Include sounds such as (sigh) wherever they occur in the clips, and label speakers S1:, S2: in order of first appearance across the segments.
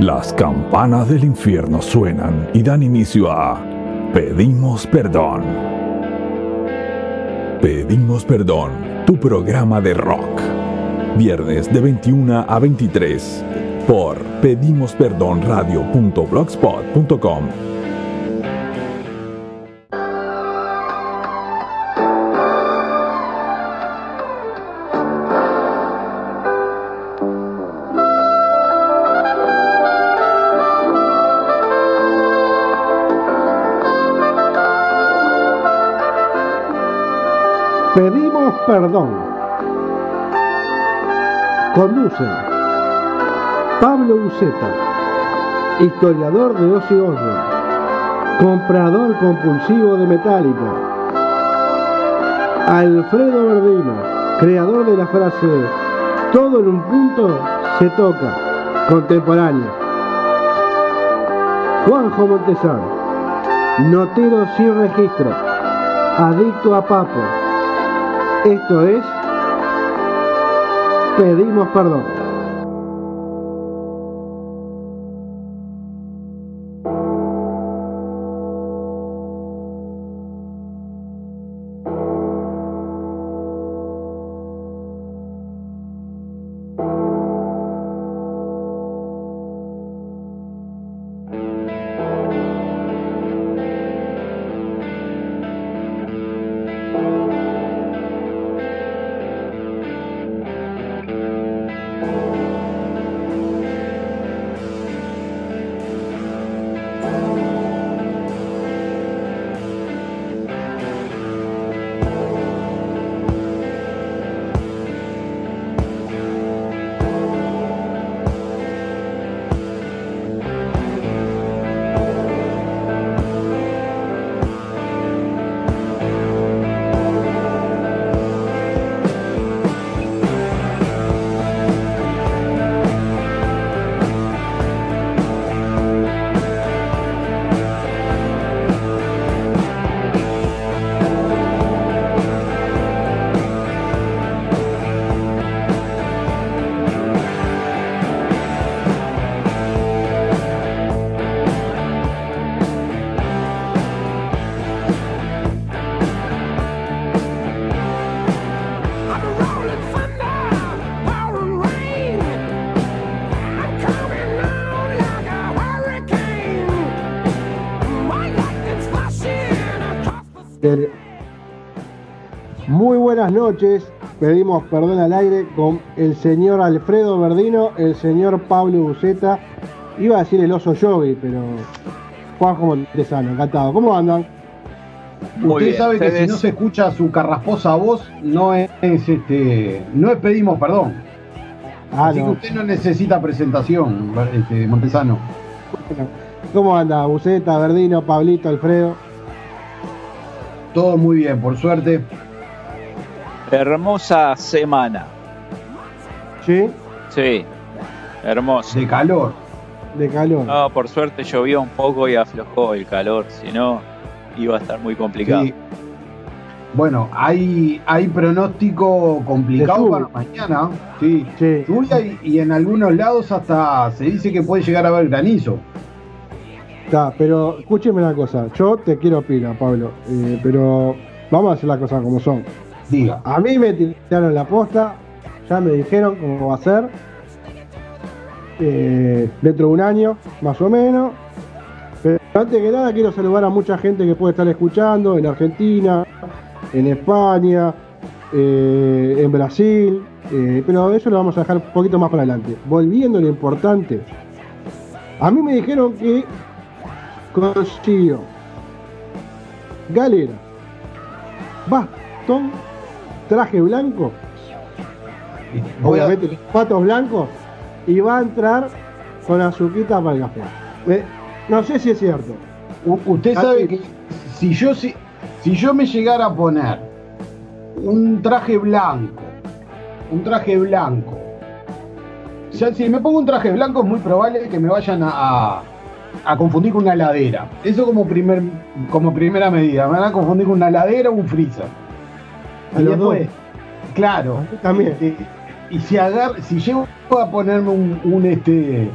S1: Las campanas del infierno suenan y dan inicio a Pedimos Perdón. Pedimos Perdón, tu programa de rock. Viernes de 21 a 23 por pedimosperdonradio.blogspot.com.
S2: Pedimos perdón. Conducen Pablo Uceta, historiador de Ozzy Osbourne, comprador compulsivo de Metallica. Alfredo Verdino, creador de la frase todo en un punto se toca, contemporáneo. Juanjo Montesano, notero sin registro, adicto a papo. Esto es Pedimos Perdón. Muy buenas noches. Pedimos perdón al aire con el señor Alfredo Verdino, el señor Pablo Buceta. Iba a decir el oso yogi, pero Juanjo Montesano, encantado. ¿Cómo andan?
S3: Muy
S4: Usted
S3: bien,
S4: sabe que si no se escucha su carrasposa voz, no es, este, no es pedimos perdón.
S2: Ah,
S4: Así que usted no necesita presentación, este, Montesano.
S2: ¿Cómo anda? Buceta, Verdino, Pablito, Alfredo.
S4: Todo muy bien, por suerte.
S3: Hermosa semana.
S2: ¿Sí?
S3: Sí, hermosa.
S4: De calor.
S2: De calor.
S3: No, por suerte llovió un poco y aflojó el calor, si no iba a estar muy complicado.
S4: Sí. Bueno, hay, hay pronóstico complicado para mañana. Sí.
S2: Sí.
S4: Lluvia y, y en algunos lados hasta se dice que puede llegar a haber granizo.
S2: Está, pero escúcheme una cosa. Yo te quiero opinar, Pablo. eh, pero vamos a hacer las cosas como son.
S4: Diga.
S2: A mí me tiraron la posta, ya me dijeron cómo va a ser. eh, dentro de un año, más o menos. Pero antes que nada quiero saludar a mucha gente que puede estar escuchando en Argentina, en España, eh, en Brasil. eh, pero eso lo vamos a dejar un poquito más para adelante. Volviendo a lo importante. A mí me dijeron que consiguió galera, bastón, traje blanco, obviamente patos blancos, y va a entrar con azuquita para el café. Eh, no sé si es cierto.
S4: U- Usted sabe que si yo si, si yo me llegara a poner un traje blanco, un traje blanco, si me pongo un traje blanco es muy probable que me vayan a, a- a confundir con una heladera. Eso como primer como primera medida, me van a confundir con una heladera o un freezer.
S2: A
S4: Y
S2: los
S4: después,
S2: dos.
S4: claro,
S2: también.
S4: y si agar, si llego a ponerme un, un, este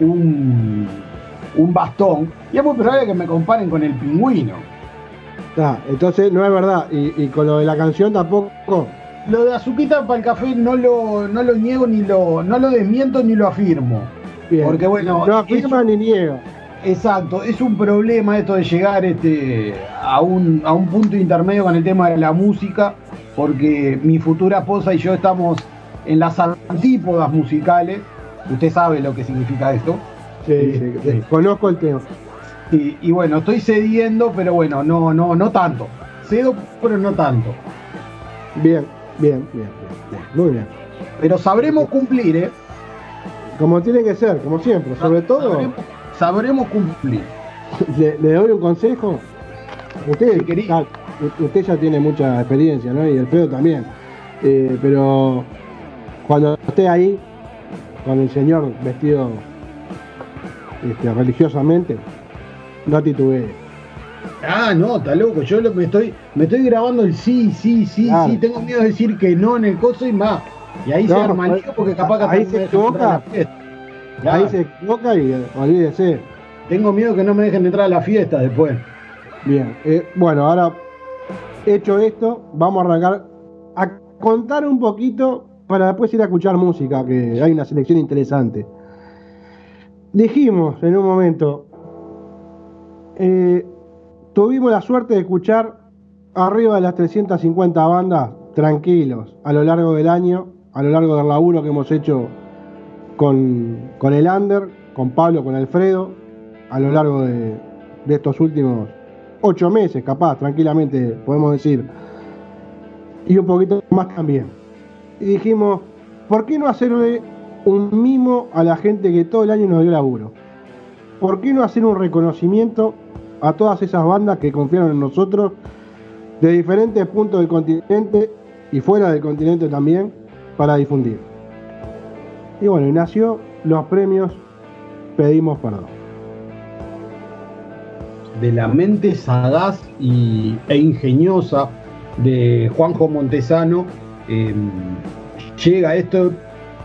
S4: un, un bastón y es muy probable que me comparen con el pingüino.
S2: Ah, entonces no es verdad. Y, y con lo de la canción tampoco.
S4: Lo de azuquita para el café no lo, no lo niego ni lo, no lo desmiento ni lo afirmo.
S2: Bien.
S4: Porque bueno,
S2: no
S4: es
S2: afirma ni niega.
S4: Exacto, es un problema esto de llegar este, a, un, a un punto intermedio con el tema de la música, porque mi futura esposa y yo estamos en las antípodas musicales. Usted sabe lo que significa esto.
S2: Sí,
S4: Sí,
S2: sí. Conozco el tema.
S4: Y, y bueno, estoy cediendo, pero bueno, no, no, no tanto. Cedo, pero no tanto.
S2: Bien, bien, bien, bien. Muy bien.
S4: Pero sabremos cumplir, ¿eh?
S2: Como tiene que ser, como siempre. Sobre todo,
S4: Sabremos, sabremos cumplir. (laughs)
S2: le, le doy un consejo. Usted,
S4: Sí, querido.
S2: Usted ya tiene mucha experiencia, ¿no? Y el pedo también. Eh, pero cuando esté ahí, con el señor vestido este, religiosamente, no titubee.
S4: Ah, no, está loco. Yo lo- me estoy, me estoy grabando el sí, sí, sí,
S2: Claro.
S4: sí. Tengo miedo de decir que no en el coso y más. Y ahí se arma el porque capaz que
S2: ahí se equivoca.
S4: Claro.
S2: Ahí se equivoca y eh, olvídese.
S4: Tengo miedo que no me dejen entrar a la fiesta después.
S2: Bien, eh, bueno, ahora hecho esto, vamos a arrancar a contar un poquito para después ir a escuchar música, que hay una selección interesante. Dijimos en un momento, eh, tuvimos la suerte de escuchar arriba de las 350 bandas tranquilos a lo largo del año, a lo largo del laburo que hemos hecho con, con el Under, con Pablo, con Alfredo, a lo largo de, de estos últimos ocho meses, capaz, tranquilamente podemos decir, y un poquito más también. Y dijimos, ¿por qué no hacerle un mimo a la gente que todo el año nos dio laburo? ¿Por qué no hacer un reconocimiento a todas esas bandas que confiaron en nosotros de diferentes puntos del continente y fuera del continente también para difundir? Y bueno, y nació los premios Pedimos Perdón.
S4: De la mente sagaz y, e ingeniosa de Juanjo Montesano eh, llega esto.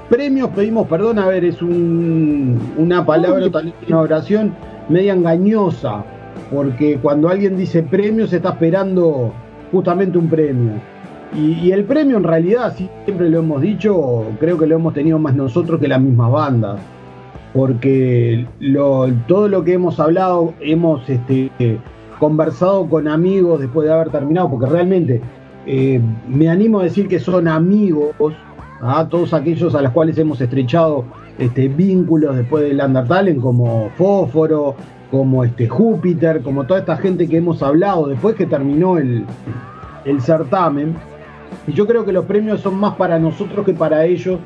S4: Premios, pedimos perdón, a ver, es un- una palabra, tal una oración media engañosa, porque cuando alguien dice premios está esperando justamente un premio. Y, y el premio en realidad, siempre lo hemos dicho, creo que lo hemos tenido más nosotros que las mismas bandas porque todo lo que hemos hablado, hemos este, conversado con amigos después de haber terminado, porque realmente eh, me animo a decir que son amigos, a todos aquellos a los cuales hemos estrechado este, vínculos después del Undertale, como Fósforo, como este, Júpiter, como toda esta gente que hemos hablado después que terminó el certamen. Y yo creo que los premios son más para nosotros que para ellos,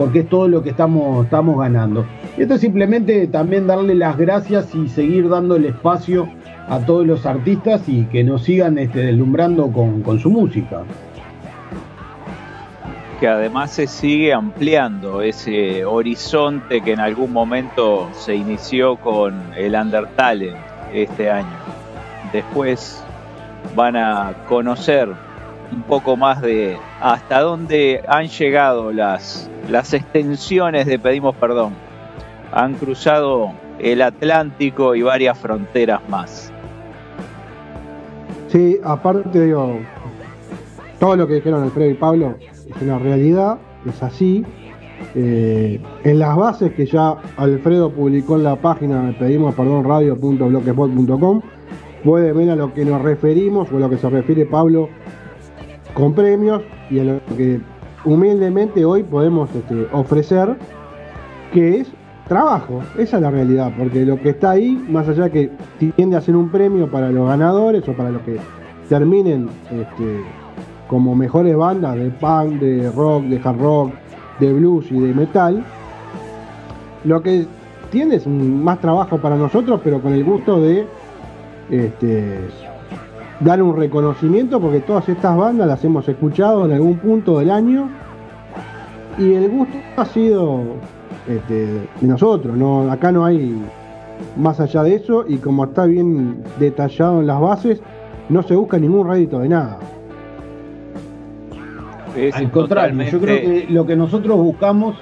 S4: porque es todo lo que estamos, estamos ganando. Y esto es simplemente también darle las gracias y seguir dándole espacio a todos los artistas y que nos sigan este, deslumbrando con, con su música.
S3: que además se sigue ampliando ese horizonte que en algún momento se inició con el Undertale este año. Después van a conocer un poco más de hasta dónde han llegado las, las extensiones de Pedimos Perdón. Han cruzado el Atlántico y varias fronteras más.
S2: Sí, aparte digo, todo lo que dijeron Alfredo y Pablo es una realidad, es así. Eh, en las bases que ya Alfredo publicó en la página de pedimos perdón radio.blogspot.com puede ver a lo que nos referimos o a lo que se refiere Pablo con premios y a lo que humildemente hoy podemos este, ofrecer que es trabajo, esa es la realidad, porque lo que está ahí, más allá que tiende a ser un premio para los ganadores o para los que terminen este, como mejores bandas de punk, de rock, de hard rock, de blues y de metal, lo que tiene es más trabajo para nosotros, pero con el gusto de este, dar un reconocimiento, porque todas estas bandas las hemos escuchado en algún punto del año y el gusto ha sido este, de nosotros, no, acá no hay más allá de eso y como está bien detallado en las bases, no se busca ningún rédito de nada.
S3: Es
S4: Al contrario, yo creo que lo que nosotros buscamos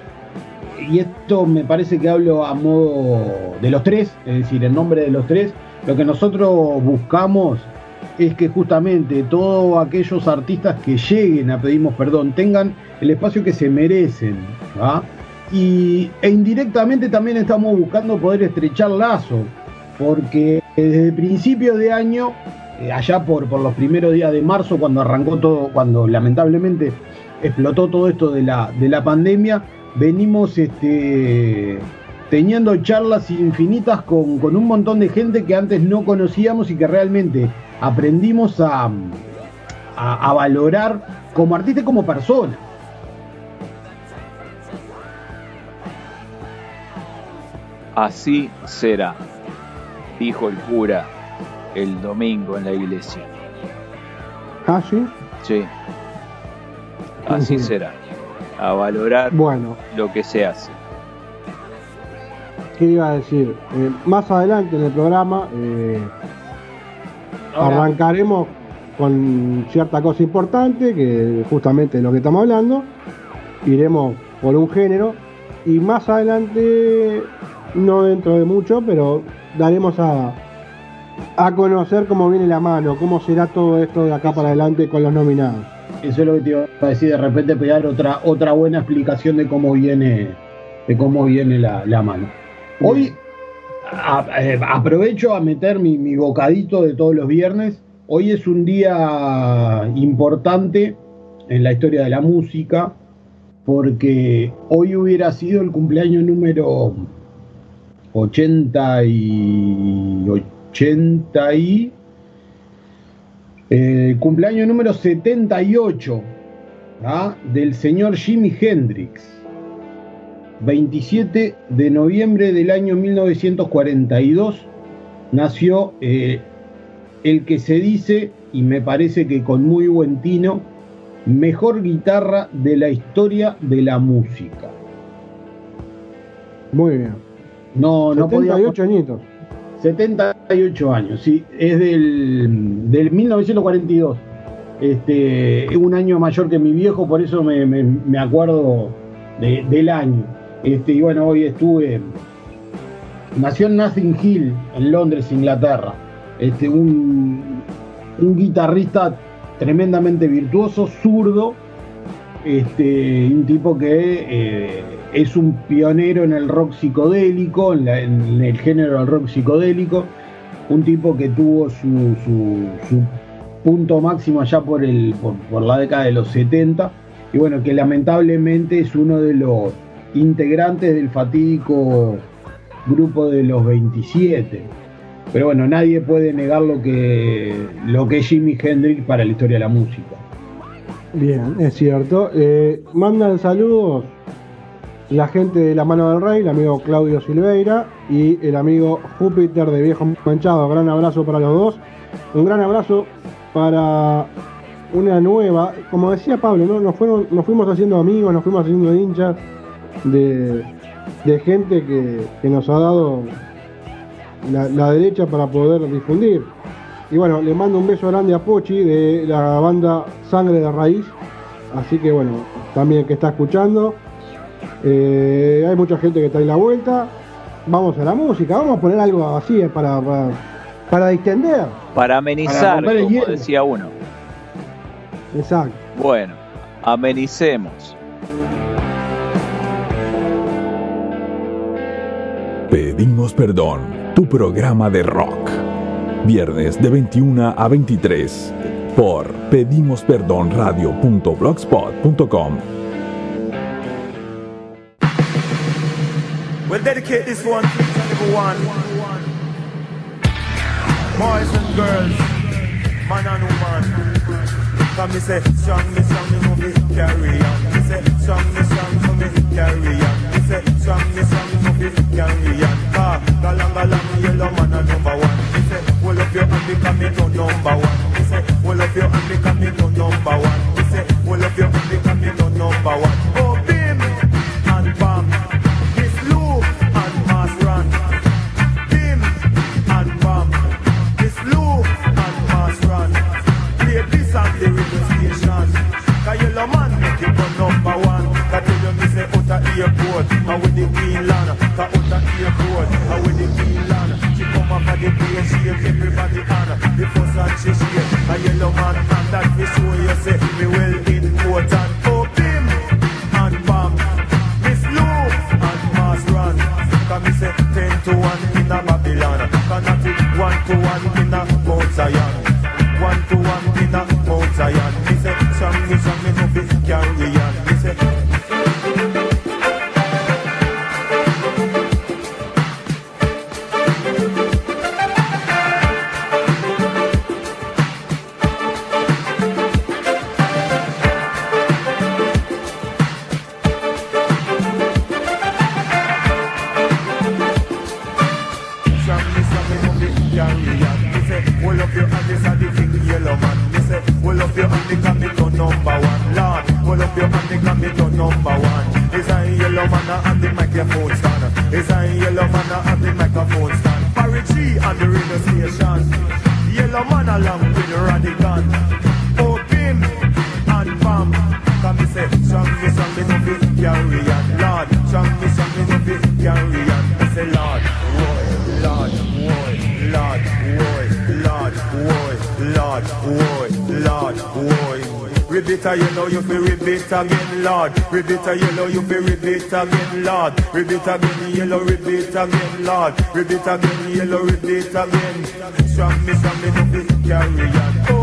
S4: y esto me parece que hablo a modo de los tres, es decir, en nombre de los tres, lo que nosotros buscamos es que justamente todos aquellos artistas que lleguen a pedimos perdón tengan el espacio que se merecen. Y, e indirectamente también estamos buscando poder estrechar lazos, porque desde principios de año, eh, allá por, por los primeros días de marzo, cuando arrancó todo, cuando lamentablemente explotó todo esto de la, de la pandemia, venimos este, teniendo charlas infinitas con, con un montón de gente que antes no conocíamos y que realmente aprendimos a, a, a valorar como artista y como persona.
S3: Así será, dijo el cura el domingo en la iglesia.
S2: ¿Ah, sí?
S3: Sí. Así será. A valorar
S2: Bueno,
S3: lo que se hace.
S2: ¿Qué iba a decir? Eh, más adelante en el programa eh, arrancaremos con cierta cosa importante, que justamente es lo que estamos hablando. Iremos por un género y más adelante, no dentro de mucho, pero daremos a, a conocer cómo viene la mano, cómo será todo esto de acá para adelante con los nominados.
S4: Eso es lo que te iba a decir, de repente pegar otra, otra buena explicación de cómo viene, de cómo viene la, la mano. Hoy a- eh, aprovecho a meter mi, mi bocadito de todos los viernes. Hoy es un día importante en la historia de la música, porque hoy hubiera sido el cumpleaños número 80 y 80 y eh, cumpleaños número 78 ¿ah? del señor Jimi Hendrix. 27 de noviembre del año 1942 nació eh, el que se dice, y me parece que con muy buen tino, mejor guitarra de la historia de la música.
S2: Muy bien.
S4: No, no podía
S2: 78 añitos.
S4: 78 años, sí, es del, del 1942. Este, es un año mayor que mi viejo, por eso me, me- me acuerdo de- del año. Este, y bueno, hoy estuve. Nació en Nothing Hill, en Londres, Inglaterra. Este, un, un guitarrista tremendamente virtuoso, zurdo, este, un tipo que eh, es un pionero en el rock psicodélico, en, el género del rock psicodélico, un tipo que tuvo su, su- su punto máximo allá por, el, por, por la década de los 70, y bueno, que lamentablemente es uno de los integrantes del fatídico grupo de los 27. Pero bueno, nadie puede negar lo que, lo que es Jimi Hendrix para la historia de la música.
S2: Bien, es cierto. Eh, mandan saludos la gente de La Mano del Rey, el amigo Claudio Silveira y el amigo Júpiter de Viejo Manchado. Gran abrazo para los dos. Un gran abrazo para una nueva, como decía Pablo, ¿no? nos, fueron, nos fuimos haciendo amigos, nos fuimos haciendo hinchas de, de gente que, que nos ha dado la, la derecha para poder difundir. Y bueno, le mando un beso grande a Pochi de la banda Sangre de Raíz. Así que bueno, también que está escuchando. Eh, hay mucha gente que está en la vuelta. Vamos a la música, vamos a poner algo así eh, para, para, para distender.
S3: Para amenizar,
S4: el
S3: como decía uno.
S2: Exacto.
S3: Bueno, amenicemos.
S1: Pedimos Perdón, tu programa de rock. Viernes de 21 a 23 por pedimosperdonradio.blogspot.com.
S5: We'll dedicate this one to each and every one. Boys and girls, man and woman. Come me say, song me, song me, move it, carry on. Me say, song me, song me, carry on. Me say, song me, song well up your hand me no number one. Me say, well up your hand me no number one. Me say, well up your hand me no number one. Oh, and bam. And run. And bam. And run. Play this on the radio yellow man make go number tell you me say airport. with the Queen Lana. Ka out the airport, I with the Queen Lana. She come off of the plane, shake everybody honor. The first and she shake, a yellow man, and that we show you say, me well import and open and bam. Miss Lou and Mass Run. Come me say 10 to 1 in a Babylon. Cannot it 1 to 1 in a Ribbit a yellow, you feel ribbit again, Lord. Ribbit again, yellow, ribbit again, Lord. Ribbit again, yellow, ribbit again. Strong me, strong me, no be carry on.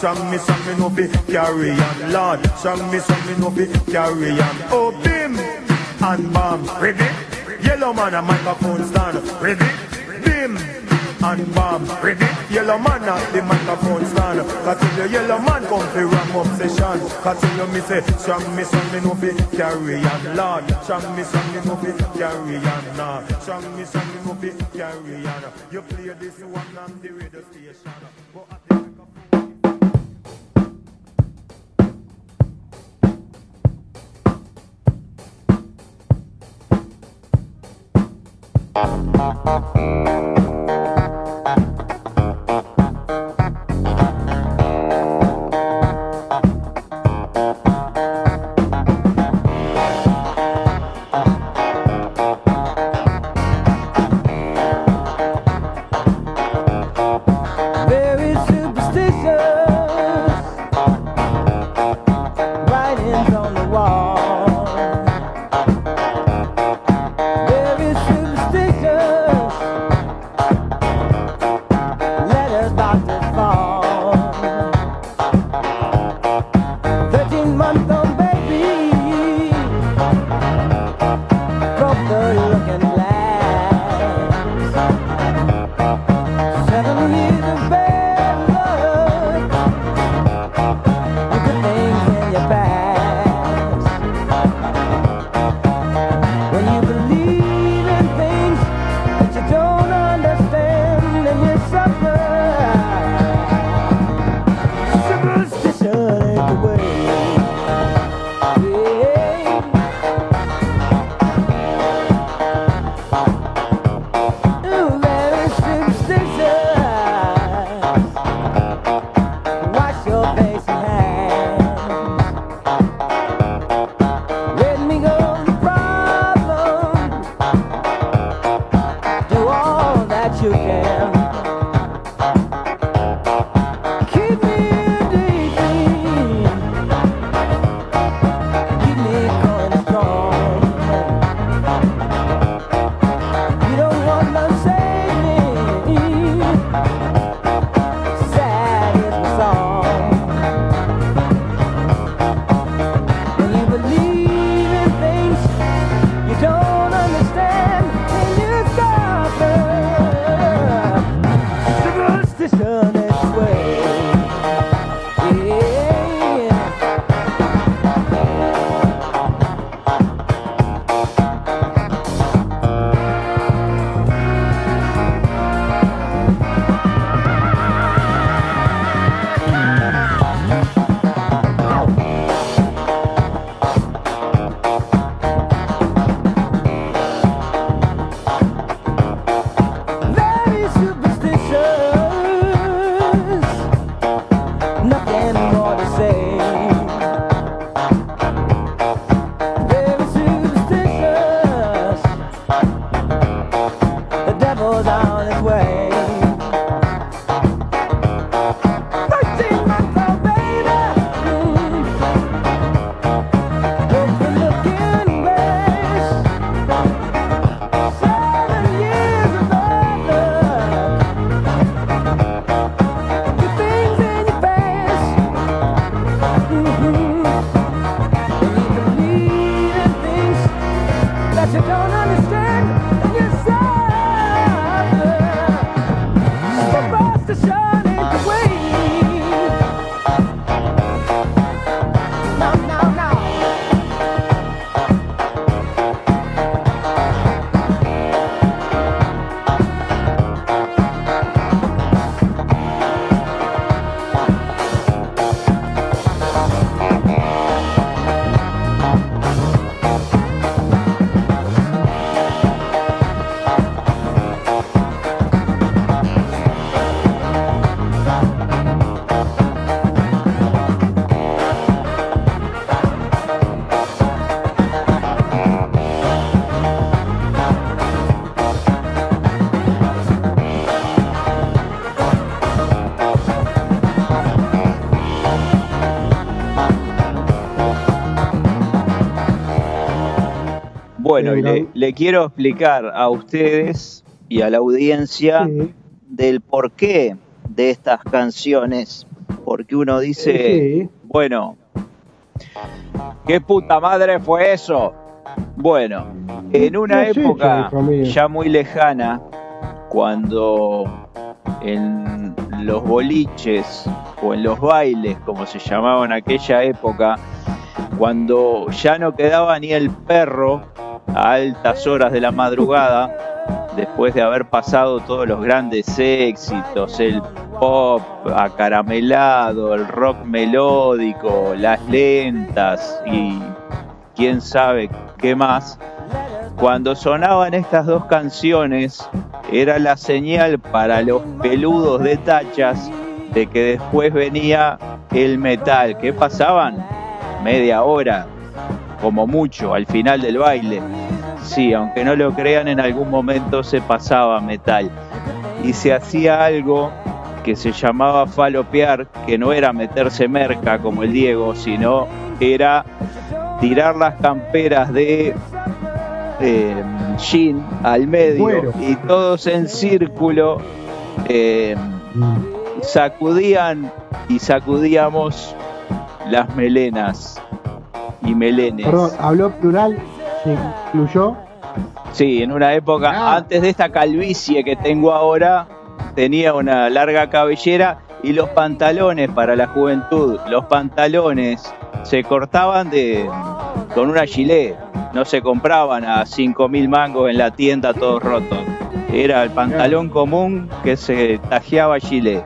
S5: Song me, song me no fi carry on. Lord, song me, song me no fi carry on. Oh bim and bam. Ribbit, yellow man a microphone stand. Ribbit, bim and bam. Ribbit, yellow man at the microphone stand. Cause till the yellow man come fi ram obsession Cause till you me say Song me, song me no fi carry on. Lord, song me, song me no fi carry on. Nah. Song me, song me no fi carry on. You play this one on the
S3: Bueno, y le, le quiero explicar a ustedes y a la audiencia
S2: Sí.
S3: del porqué de estas canciones. Porque uno dice,
S2: Sí.
S3: bueno, ¿qué puta madre fue eso? Bueno, en una
S2: ¿Qué has
S3: época ya muy lejana, cuando en los boliches o en los bailes, como se llamaba en aquella época, cuando ya no quedaba ni el perro altas horas de la madrugada, después de haber pasado todos los grandes éxitos, el pop acaramelado, el rock melódico, las lentas y quién sabe qué más, cuando sonaban estas dos canciones era la señal para los peludos de tachas de que después venía el metal. ¿Qué pasaban? Media hora, como mucho, al final del baile. Sí, aunque no lo crean, en algún momento se pasaba metal. Y se hacía algo que se llamaba falopear, que no era meterse merca como el Diego, sino era tirar las camperas de eh, jean al medio y todos en círculo eh, sacudían y sacudíamos las melenas y melenes.
S2: Perdón, habló plural, se incluyó.
S3: Sí, en una época,
S4: Ah.
S3: antes de esta calvicie que tengo ahora, tenía una larga cabellera y los pantalones para la juventud, los pantalones se cortaban de con una gilet, no se compraban a 5 mil mangos en la tienda todos rotos. Era el pantalón común que se tajeaba gilet.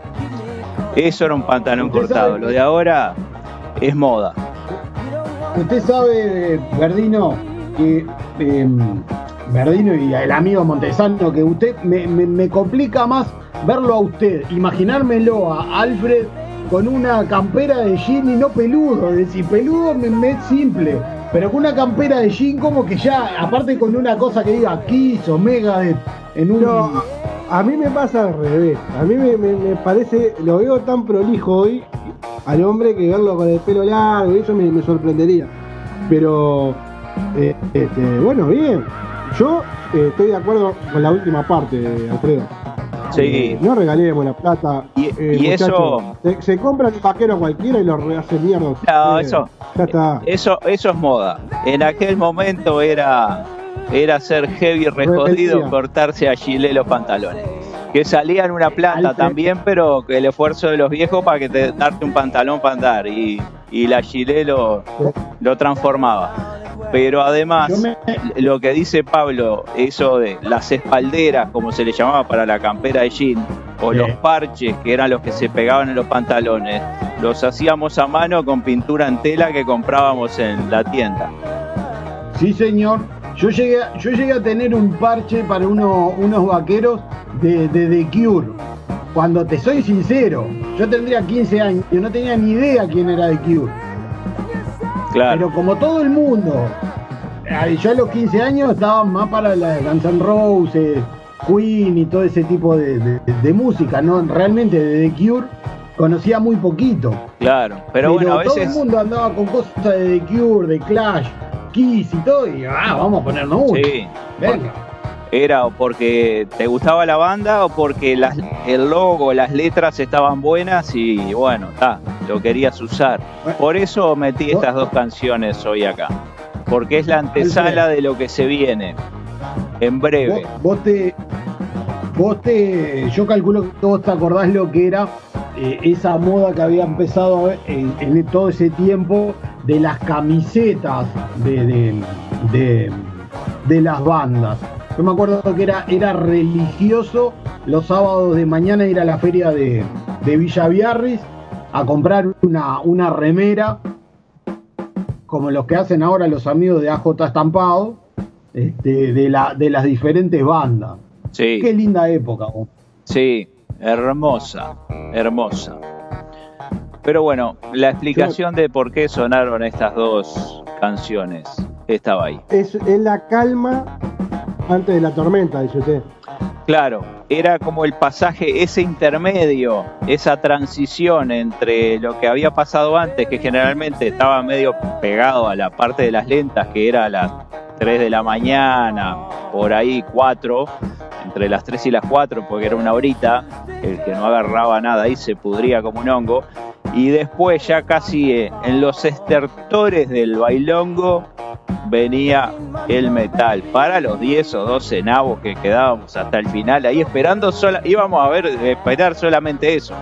S3: Eso era un pantalón cortado.
S4: sabe-
S3: Lo de ahora es moda.
S4: Usted sabe, Verdino, que eh, y el amigo Montesano, que usted me, me- complica más verlo a usted, imaginármelo a Alfred con una campera de jean y no peludo. Es decir, peludo me, me es simple, pero con una campera de jean como que ya, aparte con una cosa que diga Kiss o Megadeth en un...
S2: No, a, mí me pasa al revés. A mí me, me- parece, lo veo tan prolijo hoy al hombre que verlo con el pelo largo, eso me sorprendería. Pero, eh, este, bueno, bien. Yo eh, estoy de acuerdo con la última parte, Alfredo.
S3: Sí.
S2: Eh, no regalemos la plata.
S3: Y-
S2: eh,
S3: y eso-
S2: Se, se compran un vaquero cualquiera y lo re- hace mierda.
S3: No, eso-
S2: Ya está.
S3: Eso, eso es moda. En aquel momento era, era ser heavy rejodido, cortarse a Chile los pantalones. Que salían una plata también, pero que el esfuerzo de los viejos para que te darte un pantalón para andar y, y la Chile lo, lo transformaba. Pero además, lo que dice Pablo, eso de las espalderas, como se le llamaba para la campera de jean, o
S4: Sí.
S3: los parches, que eran los que se pegaban en los pantalones, los hacíamos a mano con pintura en tela que comprábamos en la tienda.
S4: Sí, señor. Yo llegué, a- yo llegué a tener un parche para uno- unos vaqueros de, de The Cure. Cuando te soy sincero, yo tendría 15 años, yo no tenía ni idea quién era The Cure.
S3: Claro,
S4: Pero como todo el mundo, eh, yo a los 15 años estaba más para la Guns N' Roses, Queen y todo ese tipo de, de- de música, ¿no? Realmente de The Cure conocía muy poquito.
S3: claro. Pero, bueno, a
S4: todo el
S3: veces.
S4: mundo andaba con cosas de The Cure, de Clash, Kiss y todo, y ah, vamos a ponernos uno.
S3: Sí,
S4: Venga.
S3: Era o porque te gustaba la banda o porque las- el logo, las letras estaban buenas y bueno, ta, lo querías usar. Por eso metí estas dos canciones hoy acá. Porque es la antesala de lo que se viene en
S4: Vos,
S3: breve.
S4: vos te. Vos te. Yo calculo que vos te acordás lo que era eh, esa moda que había empezado en, en todo ese tiempo de las camisetas de, de, de- de las bandas. Yo me acuerdo que era, era religioso los sábados de mañana ir a la feria de, de Villa a comprar una, una remera como los que hacen ahora los amigos de AJ Estampado, este, de, la, de las diferentes bandas. Qué
S3: Sí,
S4: linda época. vos.
S3: sí, hermosa, hermosa. Pero bueno, la explicación de por qué sonaron estas dos canciones estaba ahí.
S2: Es, es la calma antes de la tormenta, dice usted.
S3: Claro, era como el pasaje, ese intermedio, esa transición entre lo que había pasado antes, que generalmente estaba medio pegado a la parte de las lentas, que era la 3 de la mañana, por ahí 4, entre las 3 y las 4, porque era una horita, el que no agarraba nada ahí se pudría como un hongo. Y después ya casi eh, en los estertores del bailongo venía el metal para los 10 o 12 nabos que quedábamos hasta el final ahí esperando sola, íbamos a ver esperar solamente eso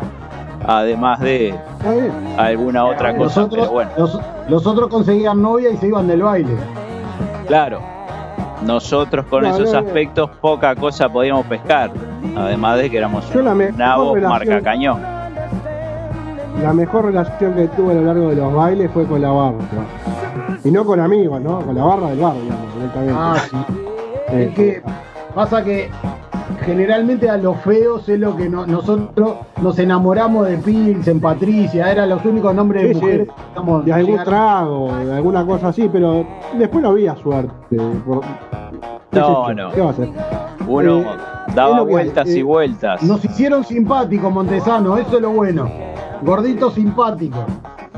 S3: además de alguna otra cosa
S4: Los otros,
S3: pero bueno
S4: los, los otros conseguían novia y se iban del baile.
S3: claro nosotros con esos
S2: no.
S3: aspectos poca cosa podíamos pescar además de que éramos
S2: Yo la
S3: un
S2: mejor
S3: nabo
S2: relación-
S3: marca cañón
S2: La mejor relación que tuve a lo largo de los bailes fue con la barra. Y no con amigos, ¿no? Con la barra del bar, digamos, directamente.
S4: Ah, sí.
S2: Eh,
S4: Es que pasa que generalmente a los feos es lo que no- nosotros nos enamoramos de Pilsen, Patricia, eran los únicos nombres de
S2: Sí, sí.
S4: mujeres que digamos,
S2: de algún
S4: llegar-
S2: trago, de alguna cosa así, pero después no había suerte. por-
S3: No, no.
S2: ¿Qué va a hacer?
S3: uno
S2: Eh,
S3: daba
S2: que
S3: vueltas y
S2: eh,
S3: vueltas
S4: Nos hicieron simpáticos, Montesano, eso es lo bueno. Gordito simpático.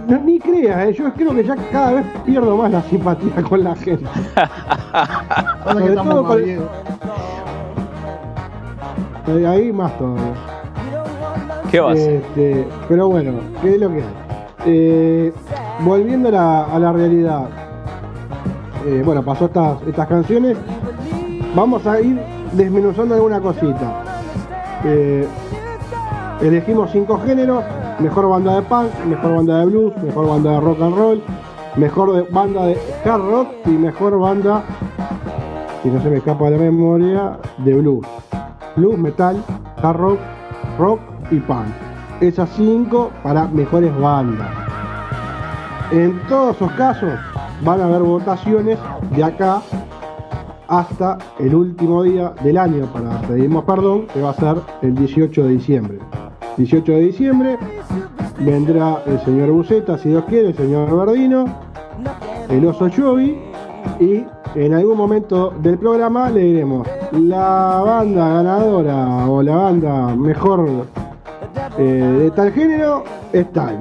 S2: No, ni creas, eh, yo creo que ya cada vez pierdo más la simpatía con la gente. (laughs) Sobre todo con-. Eh, Ahí más todavía.
S3: qué va a
S2: Este, pero bueno, ¿qué es lo que hay? Eh, volviendo a la, a la realidad, eh, bueno, pasó estas, estas canciones, vamos a ir desmenuzando alguna cosita. Eh, elegimos cinco géneros, mejor banda de punk, mejor banda de blues, mejor banda de rock and roll, mejor de- banda de hard rock y mejor banda, si no se me escapa la memoria, de blues. Blues, metal, hard rock, rock y punk. Esas cinco para mejores bandas. En todos esos casos van a haber votaciones de acá hasta el último día del año para pedirnos perdón, que va a ser el 18 de diciembre. 18 de diciembre vendrá el señor Buceta, si Dios quiere, el señor Verdino, el oso Chovi y en algún momento del programa le diremos la banda ganadora o la banda mejor eh, de tal género es tal.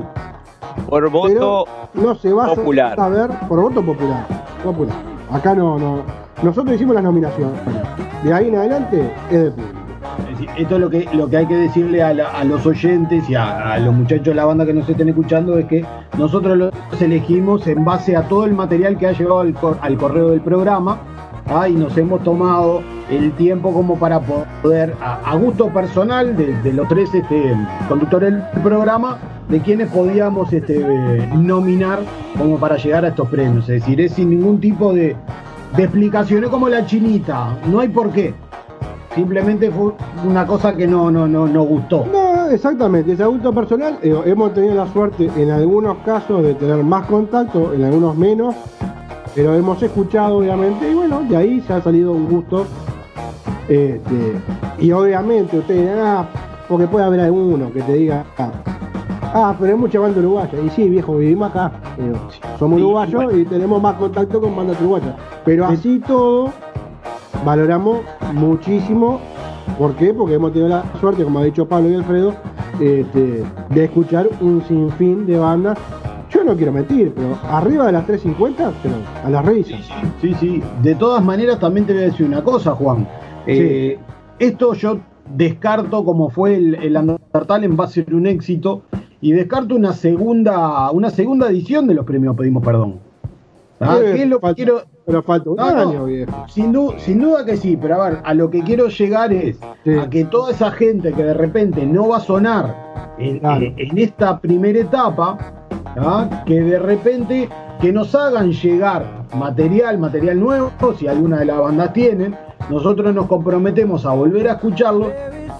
S3: por voto
S2: Pero no se va
S3: popular.
S2: a saber por voto popular. Popular. Acá no, no. Nosotros hicimos las nominaciones. De ahí en adelante es de público.
S4: Esto es lo que, lo que hay que decirle a, los oyentes y a, los muchachos de la banda que nos estén escuchando es que nosotros los elegimos en base a todo el material que ha llegado al, al correo del programa ¿ah? y nos hemos tomado el tiempo como para poder, a, gusto personal de, los tres este, conductores del programa, de quienes podíamos este, nominar como para llegar a estos premios. Es decir, es sin ningún tipo de, de explicaciones como la chinita, no hay por qué. Simplemente fue una cosa que no, no, no, no gustó.
S2: No, exactamente, es adulto personal. eh, hemos tenido la suerte en algunos casos de tener más contacto, en algunos menos, pero hemos escuchado obviamente y bueno, de ahí se ha salido un gusto. Este, y obviamente ustedes dirán, ah, porque puede haber alguno que te diga, ah, ah, pero hay mucha banda uruguaya. Y sí, viejo, vivimos acá. Somos
S4: Sí,
S2: uruguayos
S4: bueno.
S2: y tenemos más contacto con bandas uruguayas. Pero así todo, valoramos muchísimo. ¿Por qué? Porque hemos tenido la suerte, como ha dicho Pablo y Alfredo, este, de escuchar un sinfín de bandas. Yo no quiero mentir, pero arriba de las 350, pero a las revisas.
S4: Sí, sí. De todas maneras, también te voy a decir una cosa, Juan. Eh, esto yo descarto como fue el, el Undertale va a ser un éxito y descarto una segunda una segunda edición de los premios Pedimos Perdón. Ah,
S2: Eh,
S4: ¿qué es lo que quiero?
S2: Pero falta un
S4: No, no.
S2: año, viejo.
S4: Sin, du- sin duda que sí, pero a ver, a lo que quiero llegar es
S2: Sí.
S4: a que toda esa gente que de repente no va a sonar en,
S2: Claro.
S4: en- en esta primera etapa, ¿ah? que de repente que nos hagan llegar material, material nuevo, si alguna de las bandas tienen, nosotros nos comprometemos a volver a escucharlo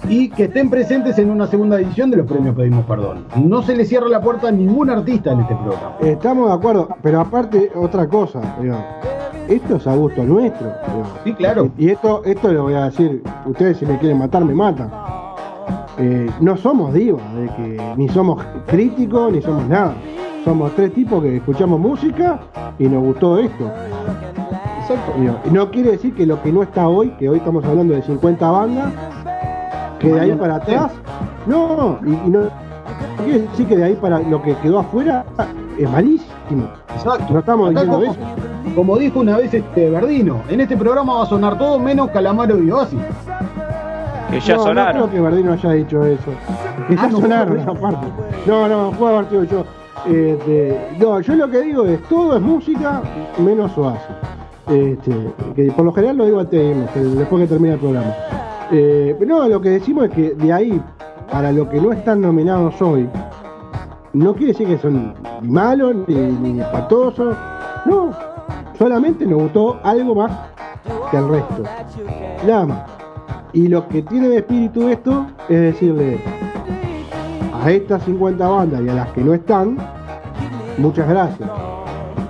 S4: y que estén presentes en una segunda edición de los premios Pedimos Perdón. No se le cierra la puerta a ningún artista en este programa.
S2: Estamos de acuerdo, pero aparte, otra cosa, esto es a gusto nuestro.
S4: Sí, claro.
S2: Y esto, esto lo voy a decir, ustedes si me quieren matar, me matan. Eh, no somos divas, de que ni somos críticos ni somos nada. Somos tres tipos que escuchamos música y nos gustó esto.
S4: Exacto.
S2: Y no quiere decir que lo que no está hoy, que hoy estamos hablando de 50 bandas, que de ahí para atrás, no, y, y no, no quiere decir que de ahí para lo que quedó afuera es malísimo.
S4: Exacto.
S2: No estamos
S4: Acá
S2: diciendo
S4: como-
S2: eso.
S4: como dijo una vez este Verdino, en este programa va a sonar todo menos Calamaro y Oasis.
S3: Que ya
S2: no, No
S3: sonaron.
S2: creo que Verdino haya dicho eso. Que ya
S4: Ah, no,
S2: sonaron,
S4: no.
S2: aparte. No, no, puedo haber yo. Este, no, yo lo que digo es todo es música menos Oasis. Este, que por lo general lo digo antes de después que termina el programa. Eh, pero no, lo que decimos es que de ahí, para lo que no están nominados hoy, no quiere decir que son ni malos ni, ni. No, solamente nos gustó algo más que el resto. Nada. Y lo que tiene de espíritu esto es decirle a estas 50 bandas y a las que no están, muchas gracias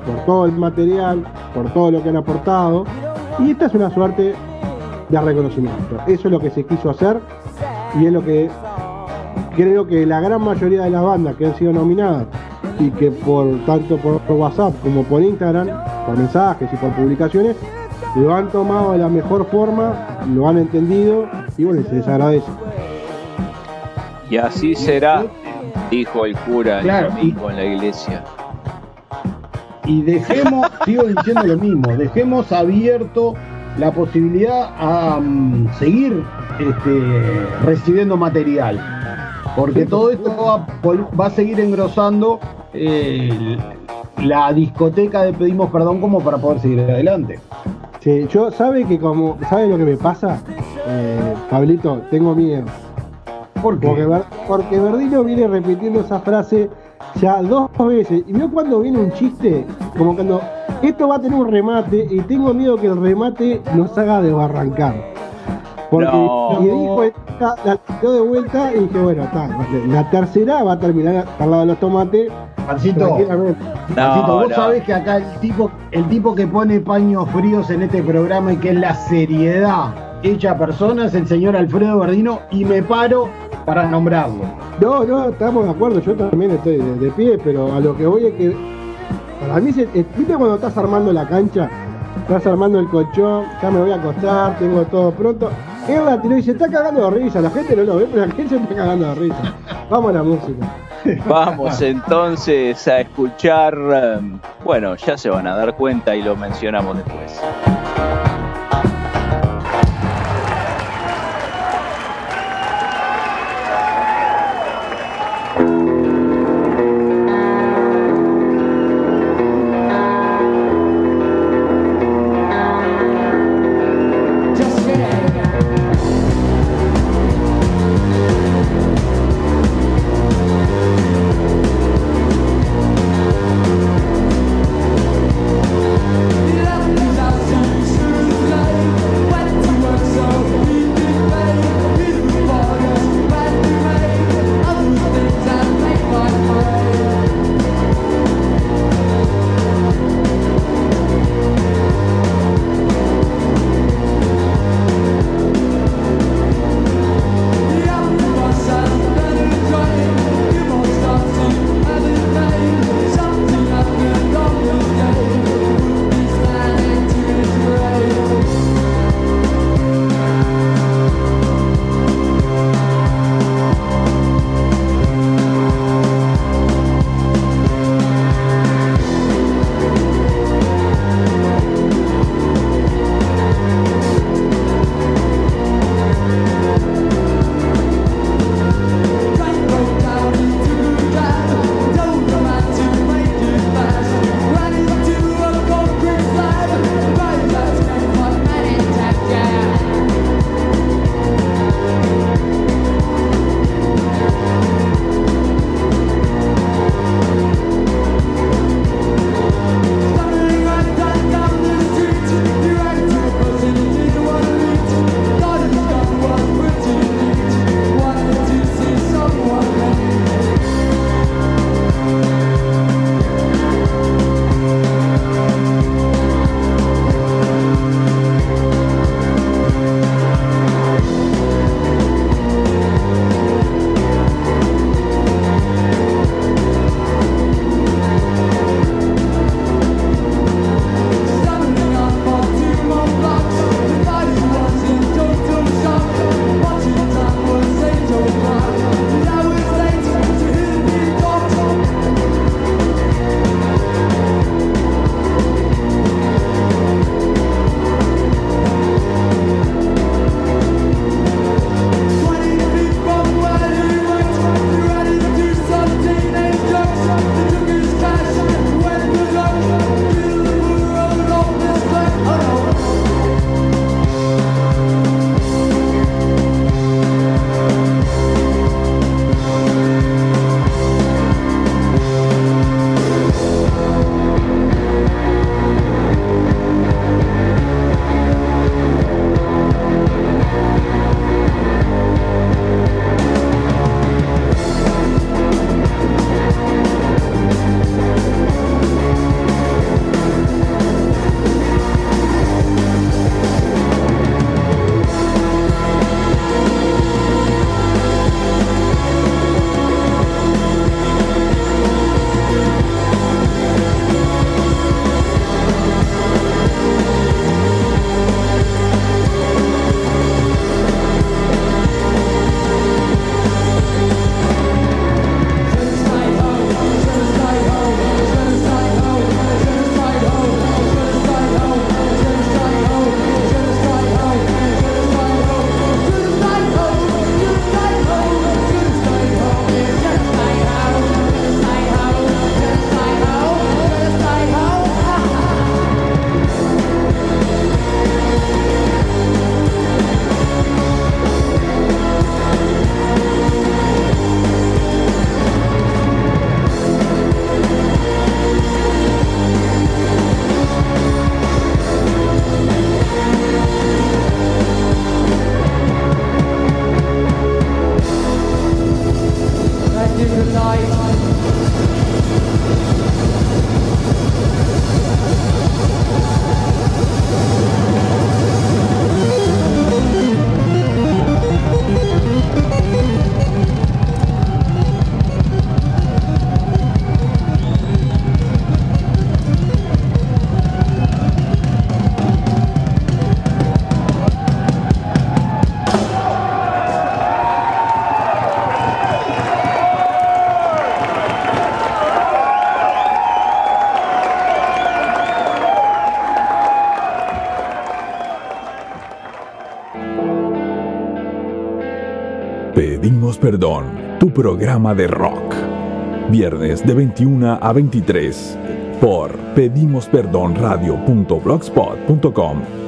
S2: por todo el material, por todo lo que han aportado. Y esta es una suerte de reconocimiento. Eso es lo que se quiso hacer y es lo que creo que la gran mayoría de las bandas que han sido nominadas y que por tanto por WhatsApp como por Instagram, por mensajes y por publicaciones, lo han tomado de la mejor forma, lo han entendido y bueno, se les agradece.
S3: Y así será, dijo el cura el
S4: Claro,
S3: domingo en la iglesia.
S4: Y dejemos, (laughs) sigo diciendo lo mismo, dejemos abierto la posibilidad a mm, seguir este, recibiendo material. Porque todo esto va, va a seguir engrosando eh, la discoteca de Pedimos Perdón como para poder seguir adelante.
S2: Sí, yo sabe que como, ¿sabe lo que me pasa? Eh, Pablito, tengo miedo.
S4: Porque
S2: Porque, Ver- porque Verdino viene repitiendo esa frase ya dos veces. Y vio cuando viene un chiste, como cuando esto va a tener un remate y tengo miedo que el remate nos haga desbarrancar. Porque
S3: No.
S2: y dijo esta, la tiró de vuelta y dije, bueno, está, la tercera va a terminar al lado de los tomates.
S4: Pancito,
S3: No,
S4: vos
S3: no.
S4: sabés que acá el tipo, el tipo que pone paños fríos en este programa y que es la seriedad hecha persona es el señor Alfredo Verdino y me paro para nombrarlo.
S2: No, no, estamos de acuerdo, yo también estoy de, de pie, pero a lo que voy es que para mí, se, eh, ¿viste cuando estás armando la cancha? Estás armando el colchón, ya me voy a acostar, tengo todo pronto. Él la tiró y se está cagando de risa, la gente no lo ve, pero la gente se está cagando de risa. Vamos a la música. (laughs)
S3: Vamos entonces a escuchar, eh, bueno, ya se van a dar cuenta y lo mencionamos después.
S1: Perdón, tu programa de rock. Viernes de 21 a 23 por pedimosperdonradio.blogspot.com.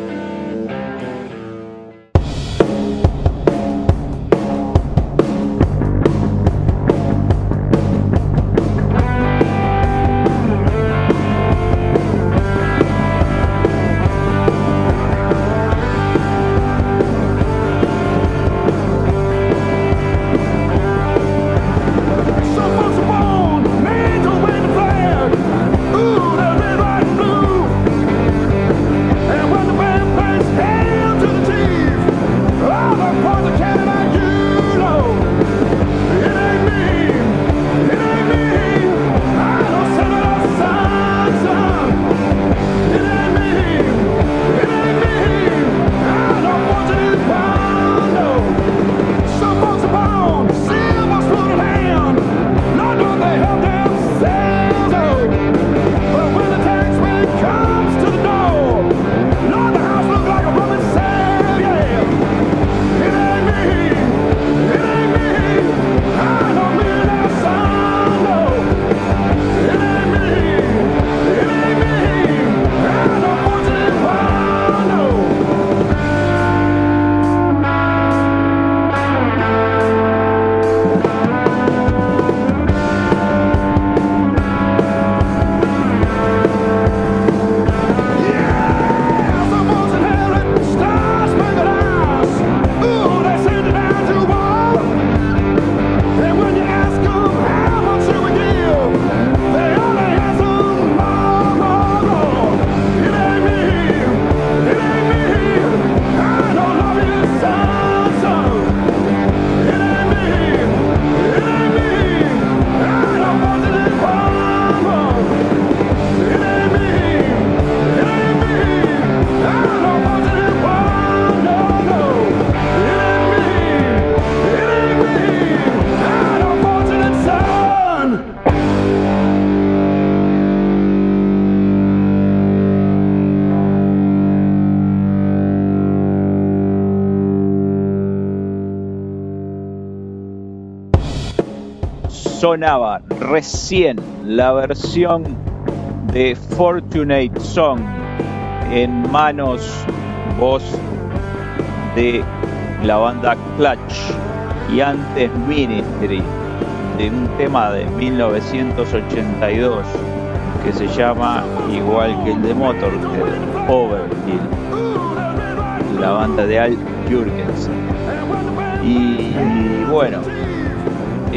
S3: sonaba recién la versión de Fortunate Song en manos voz de la banda Clutch. Y antes Ministry de un tema de 1982 que se llama igual que el de Motorhead Overkill. La banda de Al Jurgensen. Y bueno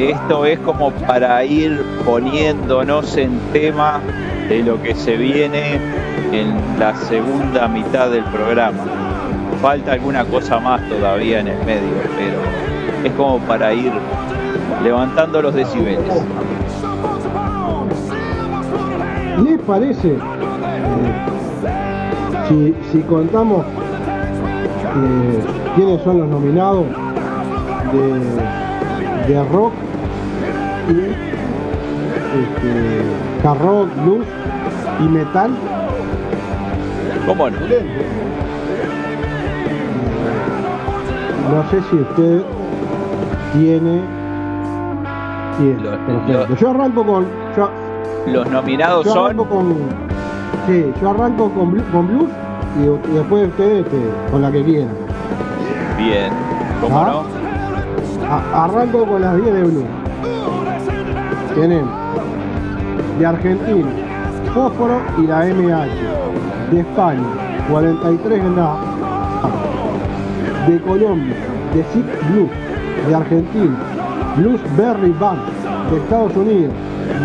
S3: esto es como para ir poniéndonos en tema de lo que se viene en la segunda mitad del programa. Falta alguna cosa más todavía en el medio, pero es como para ir levantando los decibeles.
S2: ¿Les parece? eh, si, contamos eh, quiénes son los nominados de rock y este, hard rock, blues y metal,
S3: ¿Cómo no?
S2: no sé si usted tiene. tiene, yo arranco con. Yo,
S3: Los nominados
S2: yo
S3: son
S2: con. Sí, yo arranco con, blu- con blues y, y después ustedes este, con la que quieran.
S3: bien, ¿cómo
S2: Ah.
S3: no?
S2: A- arranco con las 10 de blues. Tenemos de Argentina, Fósforo y la MH. De España, 43 grados. De Colombia, de Zip Blues. De Argentina, Blues Berry Band. De Estados Unidos,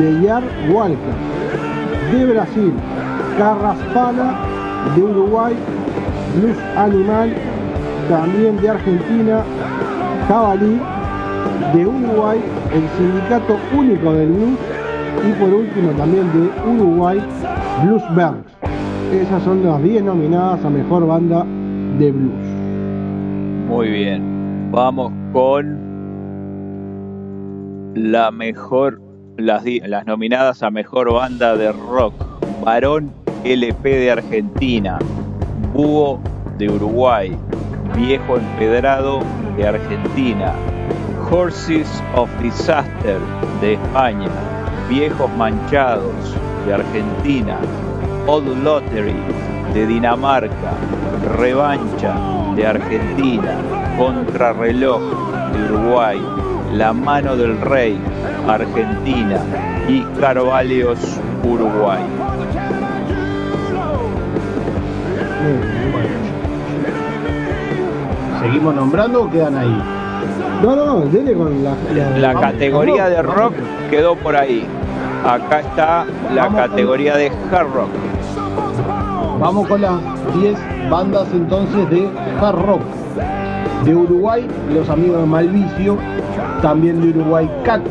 S2: de Yard Walker. De Brasil, Carraspana. De Uruguay, Blues Animal. También de Argentina, Jabalí. De Uruguay, el Sindicato Único del Blues. Y por último también de Uruguay, Bluesbergs. Esas son las 10 nominadas a Mejor Banda de Blues.
S3: Muy bien. Vamos con la mejor, las, las nominadas a mejor banda de rock. Varón LP de Argentina. Búho de Uruguay. Viejo Empedrado de Argentina. Horses of Disaster de España, Viejos Manchados de Argentina, Old Lottery de Dinamarca, Revancha de Argentina, Contrarreloj de Uruguay, La Mano del Rey, Argentina y Carvalhos, Uruguay.
S4: ¿Seguimos nombrando o quedan ahí?
S2: No, no, dele con la.
S3: La
S4: Vamos,
S3: categoría de rock quedó por ahí. Acá está la
S4: Vamos
S3: categoría de hard rock.
S4: Vamos con las 10 bandas entonces de hard rock. De Uruguay, los amigos de Malvicio. También de Uruguay, Cactus.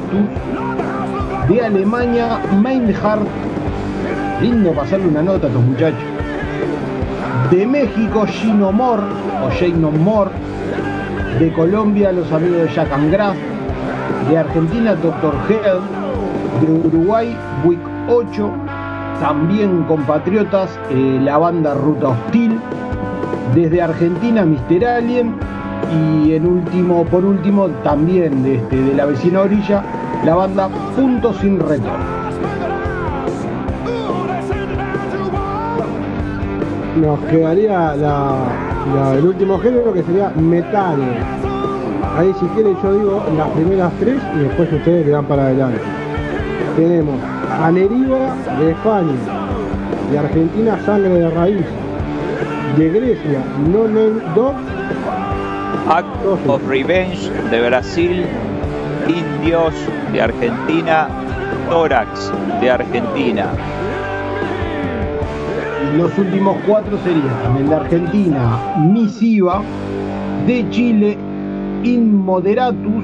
S4: De Alemania, Meinhardt. Lindo pasarle una nota a estos muchachos. De México, Gino Moore o Jano Moore. De Colombia, los amigos de Jack and Grass. De Argentina, Dr. Hell. De Uruguay, Week 8 también compatriotas, eh, la banda Ruta Hostil, desde Argentina Mister Alien y en último, por último, también de, este, de la vecina orilla, la banda Punto Sin Retorno.
S2: Nos quedaría la, el último género que sería metal. Ahí si quieren yo digo las primeras tres y después ustedes le dan para adelante. Tenemos Aneriva de España, de Argentina Sangre de Raíz, de Grecia No Name Dog,
S3: Act of Revenge de Brasil, Indios de Argentina, Tórax de Argentina,
S4: los últimos cuatro serían el de Argentina Misiva, de Chile Inmoderatus,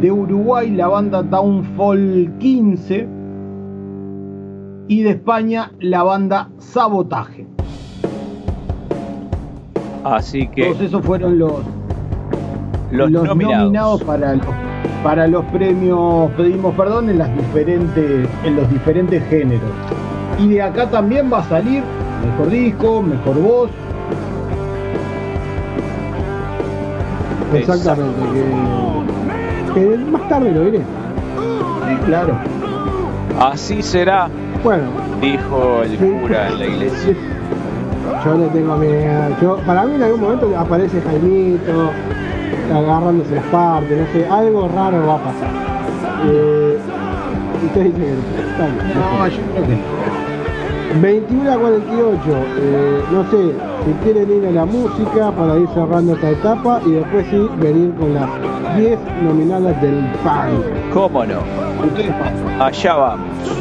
S4: de Uruguay la banda Downfall 15 y de España la banda Sabotaje.
S3: así que
S4: Todos esos fueron los,
S3: los,
S4: los
S3: nominados.
S4: nominados para los, para los premios, pedimos perdón, en, las diferentes, en los diferentes géneros. Y de acá también va a salir mejor disco, mejor voz.
S2: exactamente, que, que más tarde lo diré.
S4: Sí, claro.
S3: Así será,
S2: Bueno,
S3: dijo el cura en la iglesia.
S2: Yo le tengo miedo. Yo, para mí en algún momento aparece Jaimito, agarrándose las partes, no sé, algo raro va a pasar. Eh, usted dice que no. Está bien.
S4: No, yo creo que no.
S2: 21 a 48, eh, no sé, si quieren ir a la música para ir cerrando esta etapa y después sí venir con las 10 nominadas del punk.
S3: ¿Cómo no?
S4: Ustedes pasan.
S3: Allá vamos.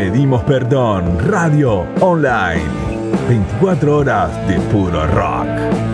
S1: Pedimos Perdón Radio Online. 24 horas de puro rock.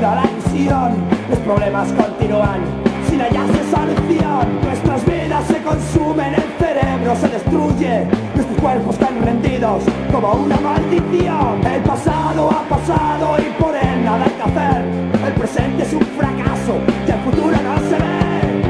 S6: la visión. Los problemas continúan. Sin hallarse solución Nuestras vidas se consumen, el cerebro se destruye. Nuestros cuerpos están rendidos como una maldición. El pasado ha pasado y por él nada hay que hacer. El presente es un fracaso y el futuro no se ve.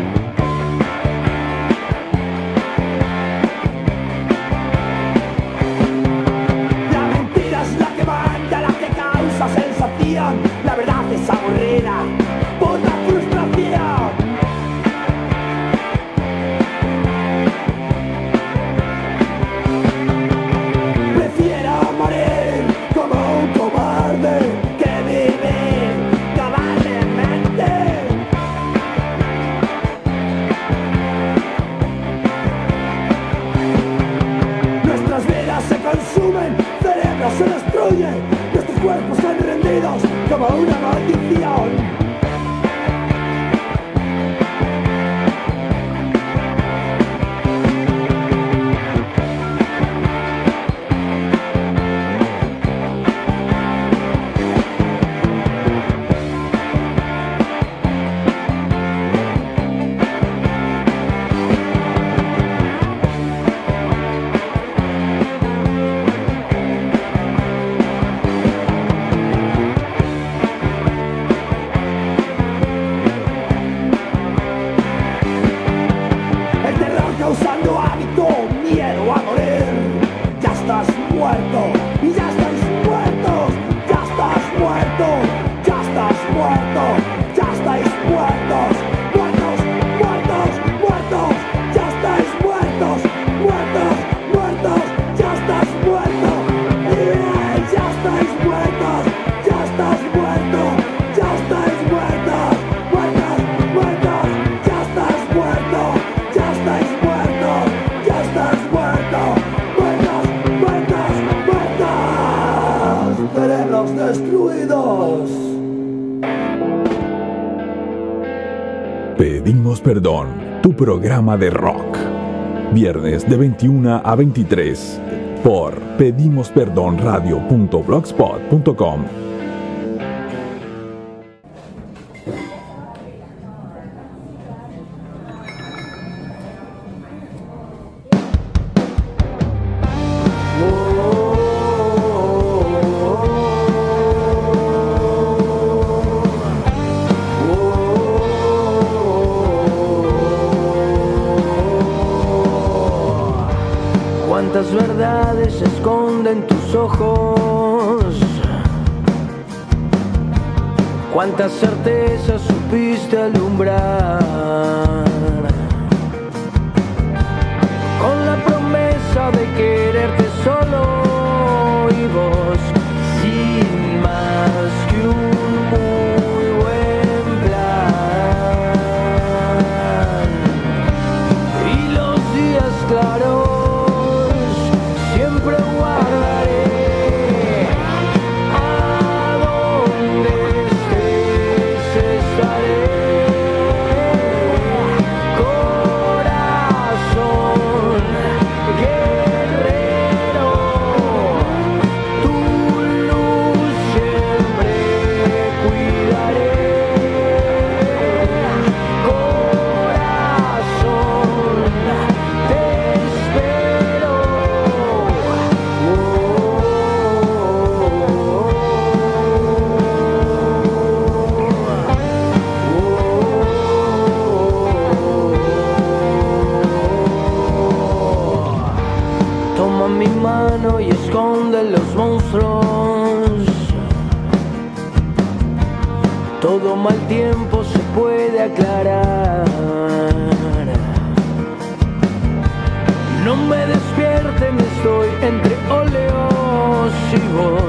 S1: programa de rock. Viernes de 21 a 23 por pedimosperdonradio.blogspot.com
S7: mal tiempo se puede aclarar. No me despierten, estoy entre óleos y vos.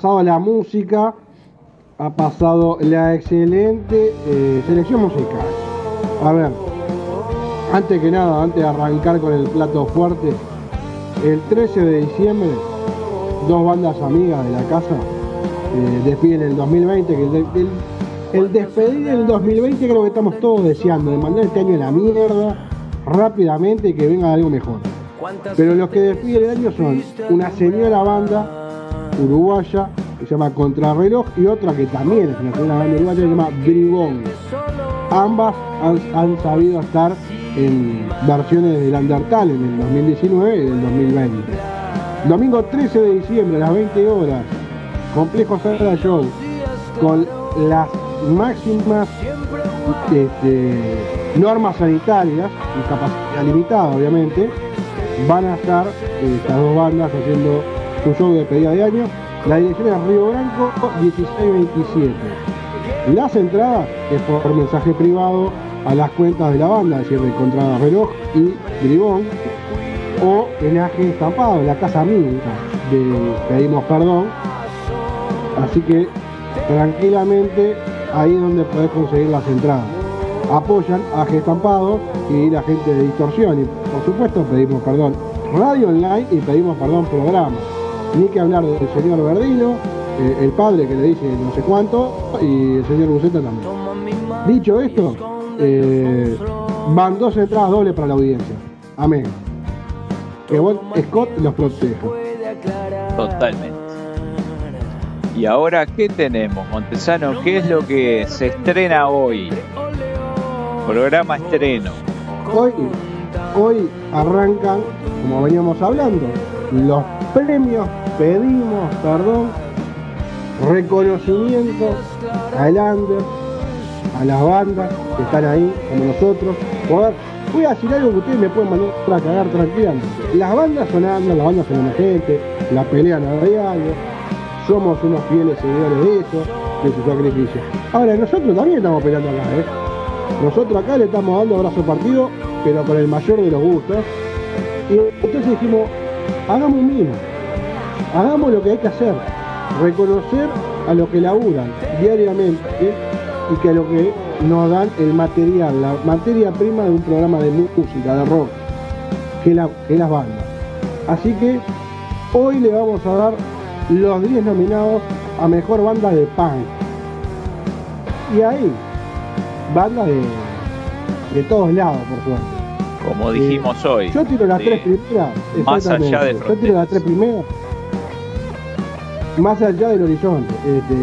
S2: Pasado la música, ha pasado la excelente eh, selección musical. A ver, antes que nada, antes de arrancar con el plato fuerte, el 13 de diciembre, dos bandas amigas de la casa eh, despiden el 2020, que el, el- el despedir el 2020 creo que estamos todos deseando, de mandar este año a la mierda rápidamente y que venga algo mejor. Pero los que despiden el año son una señora banda uruguaya que se llama Contrarreloj y otra que también es una banda uruguaya se llama Bribón. Ambas han, han sabido estar en versiones del Undertale en el 2019 y del 2020. Domingo 13 de diciembre a las 20 horas, Complejo Sala Show, con las máximas este, normas sanitarias y capacidad limitada, obviamente, van a estar eh, estas dos bandas haciendo su show de pedida de año. La dirección es Río Branco 1627. Las entradas es por mensaje privado a las cuentas de la banda, es decir, de Contrarreloj y Gribón, o en AG Estampado, la casa amiga de Pedimos Perdón. Así que tranquilamente ahí es donde podés conseguir las entradas. Apoyan a Estampado y la gente de Distorsión. Y por supuesto pedimos perdón. Radio online y pedimos perdón programa. Ni que hablar del señor Verdino, eh, el padre que le dice no sé cuánto, y el señor Buceta también. Dicho esto, eh, van dos entradas dobles para la audiencia. Amén. Que Bon Scott los proteja.
S3: Totalmente. Y ahora, ¿qué tenemos, Montesano? ¿Qué es lo que se estrena hoy? Programa estreno.
S2: Hoy, hoy arrancan, como veníamos hablando, los premios, pedimos perdón, reconocimiento al under, a las bandas que están ahí, como nosotros. Joder, voy a decir algo que ustedes me pueden mandar a cagar tranquilamente. Las bandas son under, las bandas son emergentes, la pelean a diario, somos unos fieles seguidores de eso, de su sacrificio. Ahora, nosotros también estamos peleando acá, ¿eh? Nosotros acá le estamos dando abrazo partido, pero con el mayor de los gustos. Y entonces dijimos, hagamos un hagamos lo que hay que hacer, reconocer a lo que laburan diariamente y que a lo que nos dan el material, la materia prima de un programa de música, de rock, que, la, que las bandas. Así que hoy le vamos a dar los 10 nominados a mejor banda de punk. Y ahí, banda de, de todos lados, por suerte.
S3: Como dijimos hoy.
S2: Yo tiro las tres primeras.
S3: Más allá de
S2: Yo tiro las tres primeras. Más allá del horizonte. Este,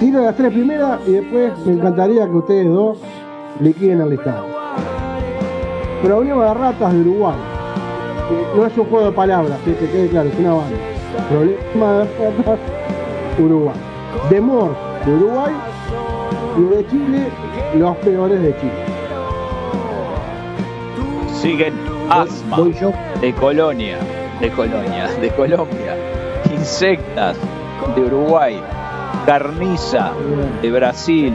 S2: tiro las tres primeras y después me encantaría que ustedes dos liquiden el listado. Problema de ratas de Uruguay. No es un juego de palabras, que quede claro, es una banda. Problema de ratas Uruguay. De Morse de Uruguay y de Chile, los peores de Chile.
S3: Siguen Asma
S4: Voy
S3: de Colonia, de Colonia, de Colombia. Insectas de Uruguay. Carniza de Brasil.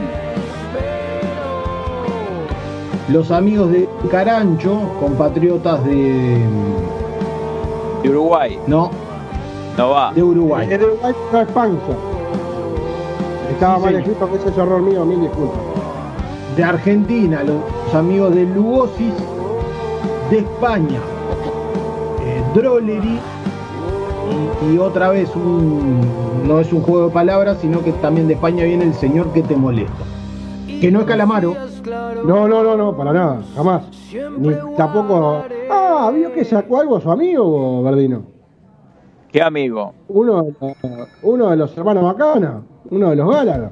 S4: Los amigos de Carancho, compatriotas de.
S3: De Uruguay.
S4: No,
S3: No va.
S4: de Uruguay.
S2: De Uruguay no es panza. Estaba
S4: Sí,
S2: mal escrito, que ese es error mío, mil disculpas.
S4: De Argentina, los amigos de Lugosis. De España, eh, Drollery. Y, y otra vez, un, no es un juego de palabras, sino que también de España viene el señor que te molesta. Que no es Calamaro,
S2: No, no, no, no, para nada, jamás. Ni tampoco. Ah, ¿vio que sacó algo su amigo, Verdino?
S3: ¿Qué amigo?
S2: Uno, de los- uno de los hermanos Macana, uno de los Gálaga.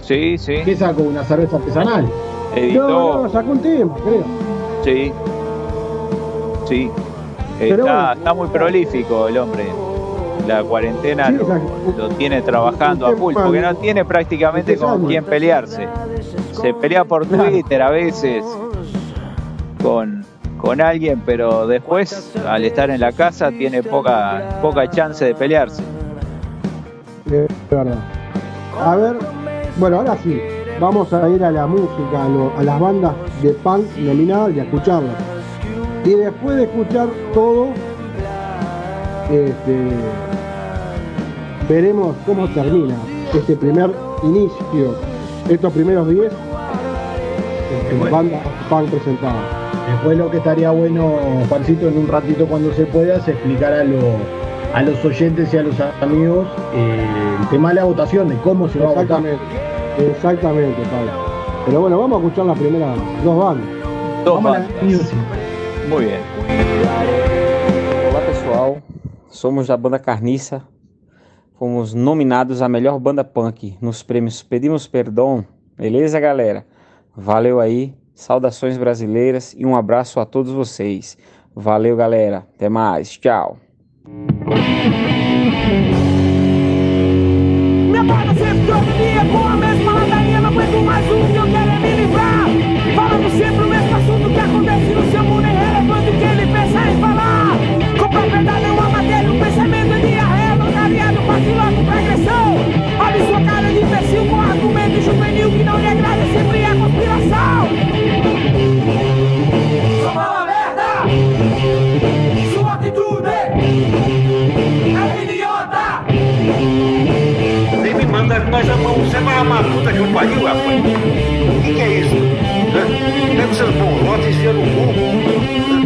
S3: Sí, sí.
S4: que sacó una cerveza artesanal.
S3: Editó.
S2: No, no, sacó un tema, creo.
S3: Sí. Sí. Está, muy prolífico el hombre. La cuarentena
S2: Sí,
S3: lo, tiene trabajando a full, porque no tiene prácticamente con quién pelearse. Se pelea por. Twitter a veces con, con alguien, pero después, al estar en la casa, tiene poca, poca chance de pelearse.
S2: De verdad. A ver, bueno, ahora sí, vamos a ir a la música, a, lo- a las bandas de punk nominadas y a escucharlas. Y después de escuchar todo, este, veremos cómo termina este primer inicio, estos primeros 10 en bandas punk presentadas.
S4: Después lo que estaría bueno, Juancito, en un ratito cuando se pueda, es explicar a, lo- a los oyentes y a los amigos eh, el tema de la votación, de cómo se va a votar.
S2: Exactamente, Pablo. Pero bueno, vamos a escuchar las primeras dos bandas.
S3: Dos
S4: Vamos a la
S3: bandas. Muy bien.
S8: Olá pessoal, somos da banda Carniça. Fomos nominados a melhor banda punk nos prêmios Pedimos Perdão. Beleza, galera? Valeu aí, saudações brasileiras e um abraço a todos vocês. Valeu, galera. Até mais. Tchau.
S9: Todo dia com a mesma ladainha Não aguento mais um
S10: vamos, você vai amar a puta que eu pariu, rapaz. O que, é isso? Hã? Pega os seus bolotes e enfia no cu.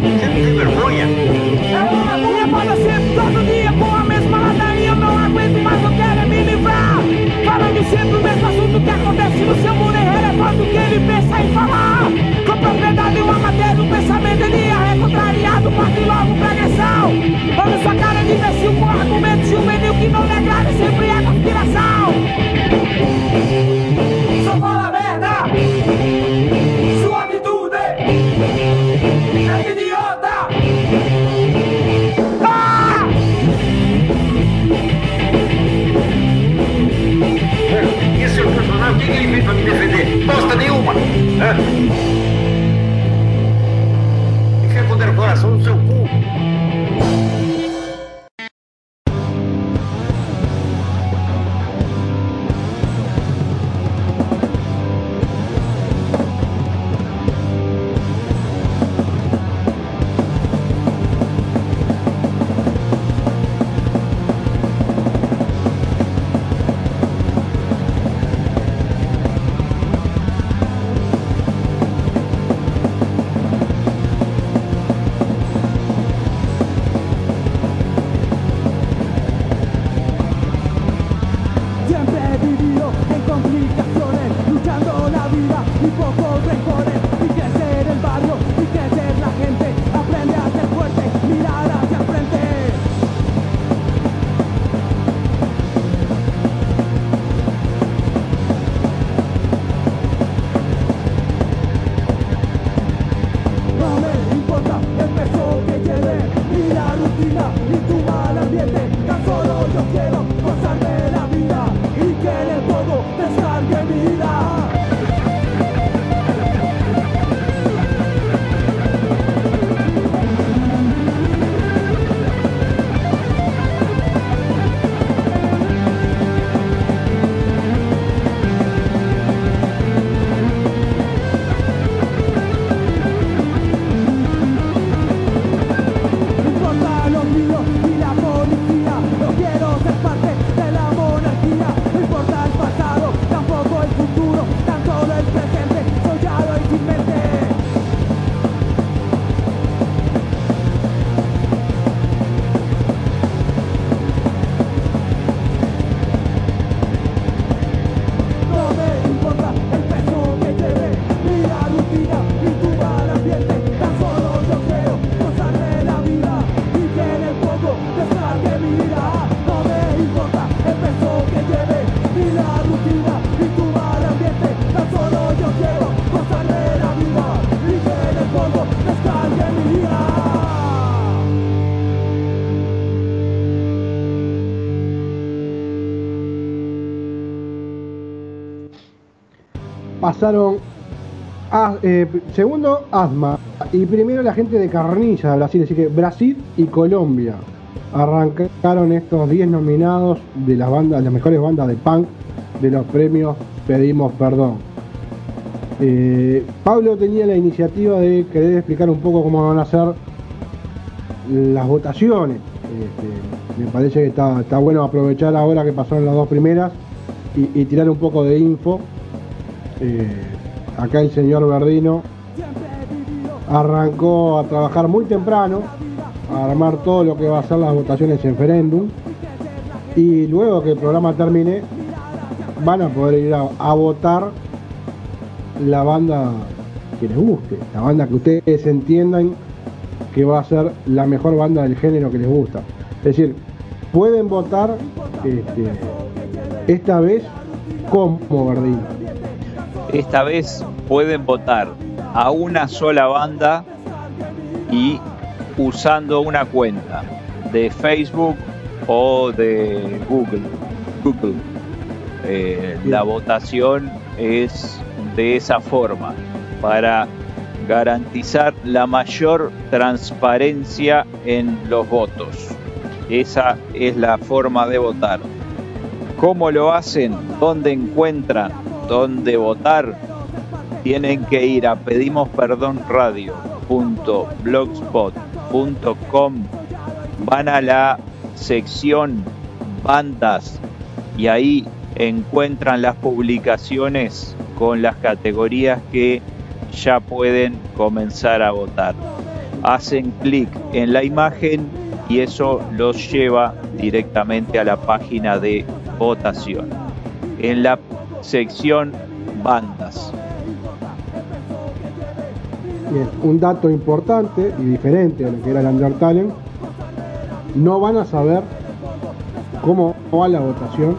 S10: Você não tem vergonha?
S9: Me acorda sempre, todo dia com a mesma ladainha Eu não aguento mais, eu quero é me livrar Falando sempre o mesmo assunto que acontece no seu mundo Irrelevante o que ele pensa em falar Com propriedade uma matéria, um pensamento ele é contrariado Parte logo agressão Olha sua cara
S2: Pasaron a, eh, segundo Asma y primero la gente de Carniza de Brasil, así que Brasil y Colombia arrancaron estos 10 nominados de las bandas, las mejores bandas de punk de los premios Pedimos Perdón. Eh, Pablo tenía la iniciativa de querer explicar un poco cómo van a ser las votaciones. Este, Me parece que está, bueno aprovechar ahora que pasaron las dos primeras y tirar un poco de info. Eh, acá el señor Verdino arrancó a trabajar muy temprano, a armar todo lo que va a ser las votaciones en Ferendum. Y luego que el programa termine, van a poder ir a, votar la banda que les guste, la banda que ustedes entiendan que va a ser la mejor banda del género que les gusta. Es decir, pueden votar este, esta vez como Verdino.
S3: Esta vez pueden votar a una sola banda y usando una cuenta de Facebook o de Google. Google. Eh, la votación es de esa forma para garantizar la mayor transparencia en los votos. Esa es la forma de votar. ¿Cómo lo hacen? ¿Dónde encuentran? ¿Dónde votar? Tienen que ir a pedimosperdonradio.blogspot.com van a la sección bandas y ahí encuentran las publicaciones con las categorías que ya pueden comenzar a votar. Hacen clic en la imagen y eso los lleva directamente a la página de votación. En la sección bandas.
S2: Bien, un dato importante y diferente a lo que era el Undertale, no van a saber cómo va la votación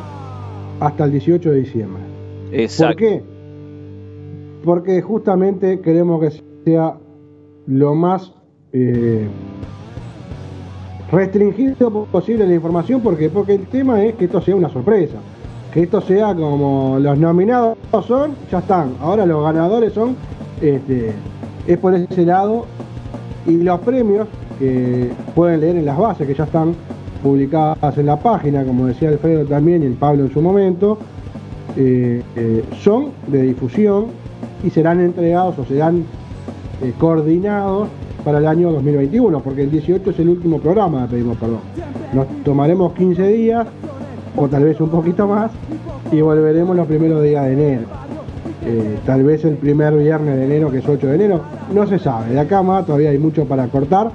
S2: hasta el 18 de diciembre.
S3: Exacto.
S2: ¿Por qué? Porque justamente queremos que sea lo más eh, restringido posible la información, porque porque el tema es que esto sea una sorpresa, que esto sea como los nominados son, ya están, ahora los ganadores son, este, es por ese lado, y los premios que pueden leer en las bases que ya están publicadas en la página, como decía Alfredo también y el Pablo en su momento, eh, eh, son de difusión y serán entregados o serán eh, coordinados para el año 2021, porque el 18 es el último programa de Pedimos Perdón. Nos tomaremos 15 días, o tal vez un poquito más, y volveremos los primeros días de enero. Eh, tal vez el primer viernes de enero, que es 8 de enero, no se sabe. De acá más todavía hay mucho para cortar,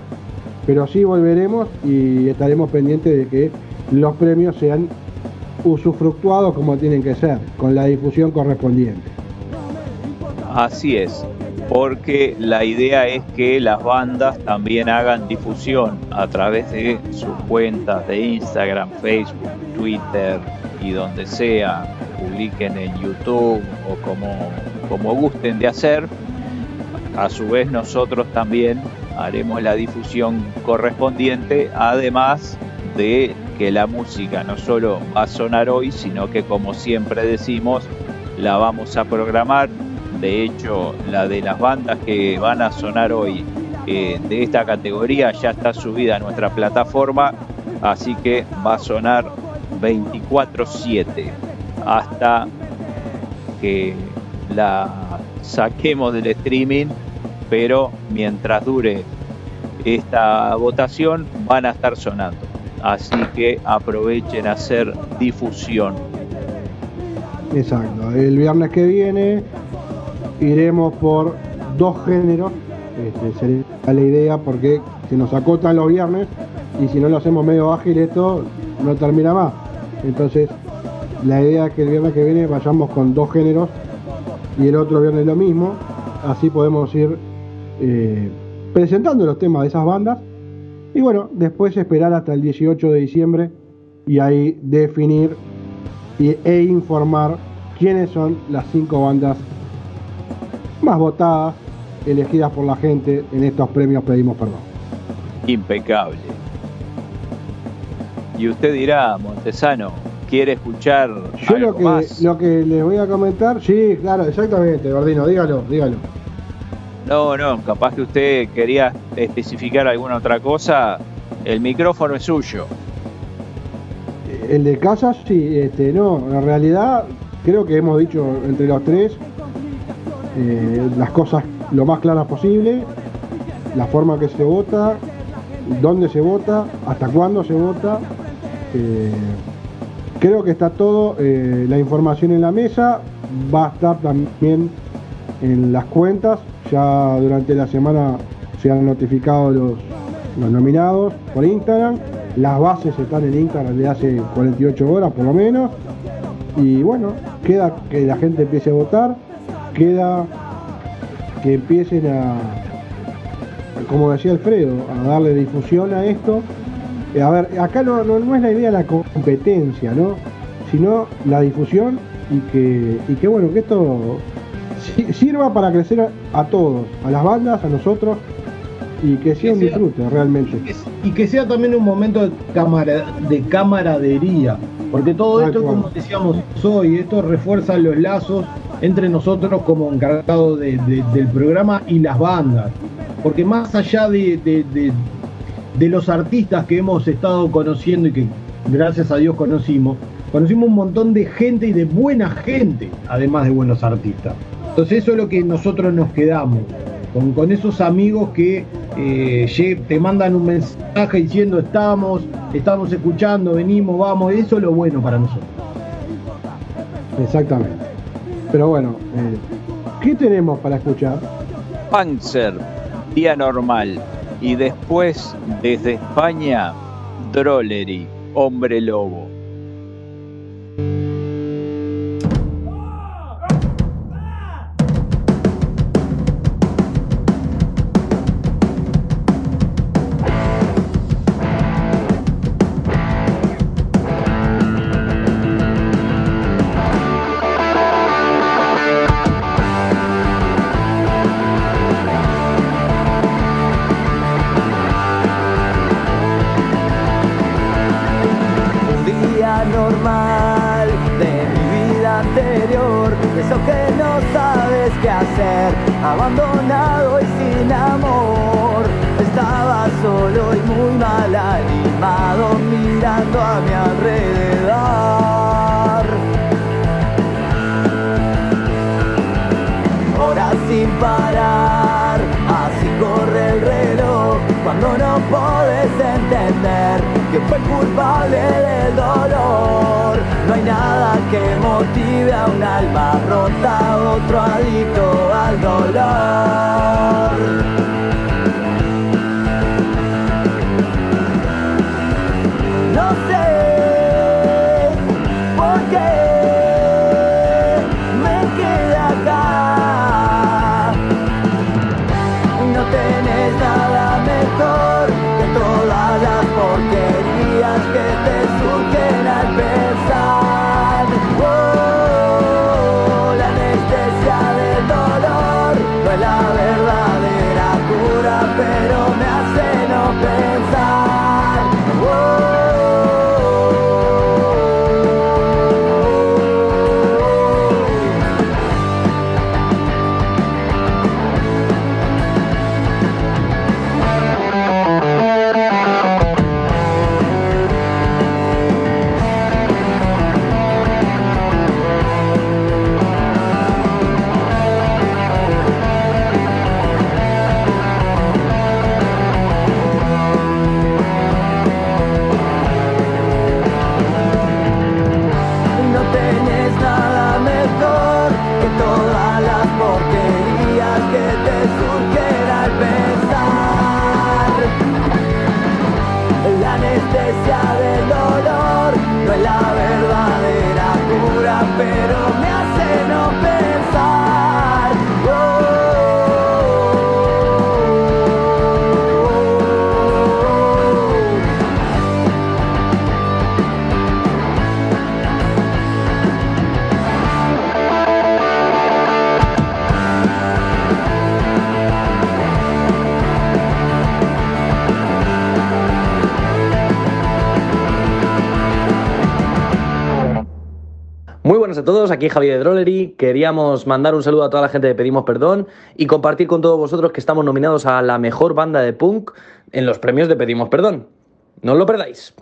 S2: pero sí volveremos y estaremos pendientes de que los premios sean usufructuados como tienen que ser, con la difusión correspondiente.
S3: Así es, porque la idea es que las bandas también hagan difusión a través de sus cuentas de Instagram, Facebook, Twitter y donde sea, publiquen en YouTube o como, como gusten de hacer. A su vez nosotros también haremos la difusión correspondiente, además de que la música no solo va a sonar hoy, sino que como siempre decimos, la vamos a programar. De hecho, la de las bandas que van a sonar hoy eh, de esta categoría ya está subida a nuestra plataforma, así que va a sonar 24/7 hasta que la saquemos del streaming, pero mientras dure esta votación van a estar sonando. Así que aprovechen a hacer difusión.
S2: Exacto. El viernes que viene iremos por dos géneros. Este, sería la idea porque se nos acotan los viernes y si no lo hacemos medio ágil esto no termina más. Entonces la idea es que el viernes que viene vayamos con dos géneros y el otro viernes lo mismo. Así podemos ir eh, presentando los temas de esas bandas y bueno, después esperar hasta el 18 de diciembre y ahí definir e informar quiénes son las cinco bandas más votadas, elegidas por la gente en estos premios Pedimos Perdón.
S3: Impecable. Y usted dirá, Montesano, ¿quiere escuchar
S2: Yo
S3: algo
S2: lo que,
S3: más?
S2: lo que les voy a comentar, sí, claro, exactamente, Gordino, dígalo, dígalo.
S3: No, no, capaz que usted quería especificar alguna otra cosa. El micrófono es suyo.
S2: El de casa, sí, este, no, en realidad creo que hemos dicho entre los tres eh, las cosas lo más claras posible, la forma que se vota, dónde se vota, hasta cuándo se vota. Eh, creo que está todo, eh, la información en la mesa, va a estar también en las cuentas, ya durante la semana se han notificado los, los nominados por Instagram, las bases están en Instagram de hace 48 horas por lo menos, y bueno, queda que la gente empiece a votar, queda que empiecen a, como decía Alfredo, a darle difusión a esto. Eh, A ver, acá no, no, no es la idea la competencia, ¿no? Sino la difusión y que, y que bueno, que esto si- sirva para crecer a, a todos, a las bandas, a nosotros, y que sea un
S4: sea-
S2: disfrute realmente.
S4: y que sea también un momento de, camara- de camaradería, porque todo esto, como decíamos hoy, esto refuerza los lazos entre nosotros como encargados de- de- del programa y las bandas, porque más allá de, los artistas que hemos estado conociendo y que gracias a Dios conocimos, conocimos un montón de gente y de buena gente, además de buenos artistas. Entonces eso es lo que nosotros nos quedamos, con, esos amigos que eh, te mandan un mensaje diciendo estamos, estamos escuchando, venimos, vamos, eso es lo bueno para nosotros.
S2: Exactamente. Pero bueno, eh, ¿qué tenemos para escuchar?
S1: Panzer, Día Normal. Y después, desde España, Drollery, Hombre Lobo.
S11: Aquí Javier de Drollery. Queríamos mandar un saludo a toda la gente de Pedimos Perdón y compartir con todos vosotros que estamos nominados a la mejor banda de punk en los premios de Pedimos Perdón. No os lo perdáis.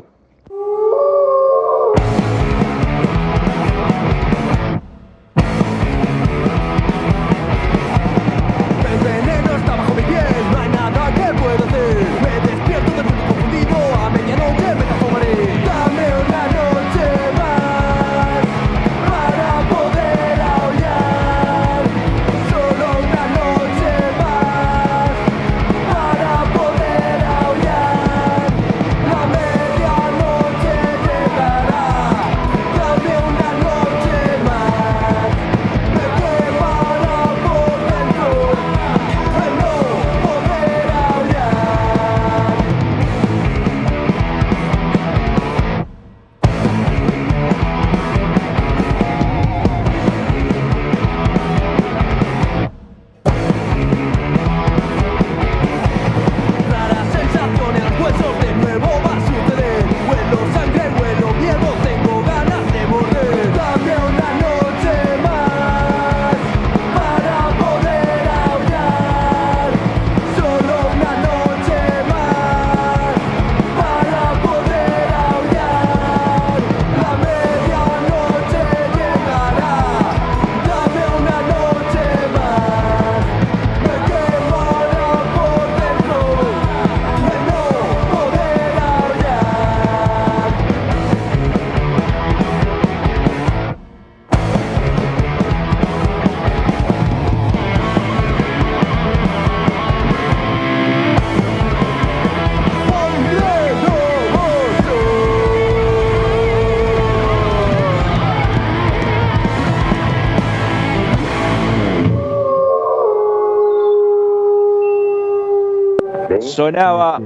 S3: Sonaba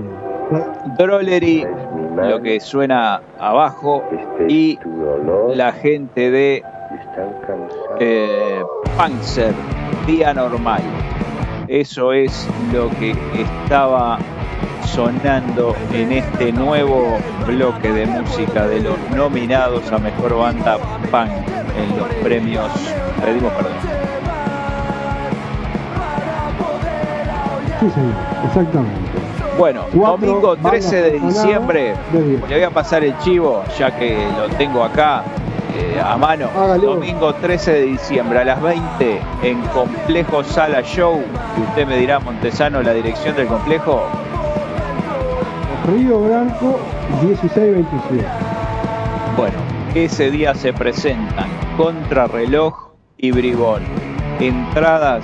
S3: Drollery, lo que suena abajo, y la gente de eh, Panzer, Día Normal. Eso es lo que estaba sonando en este nuevo bloque de música de los nominados a Mejor Banda Punk en los premios. Pedimos perdón.
S2: Sí, señor, exactamente.
S3: Bueno,
S2: Cuatro
S3: domingo 13 de diciembre,
S2: de
S3: le voy a pasar el chivo, ya que lo tengo acá eh, a mano. Domingo 13 de diciembre a las 20 en Complejo Sala Show. Y usted me dirá, Montesano, la dirección del complejo.
S2: Río Branco 1627.
S3: Bueno, ese día se presentan Contrarreloj y Bribón. Entradas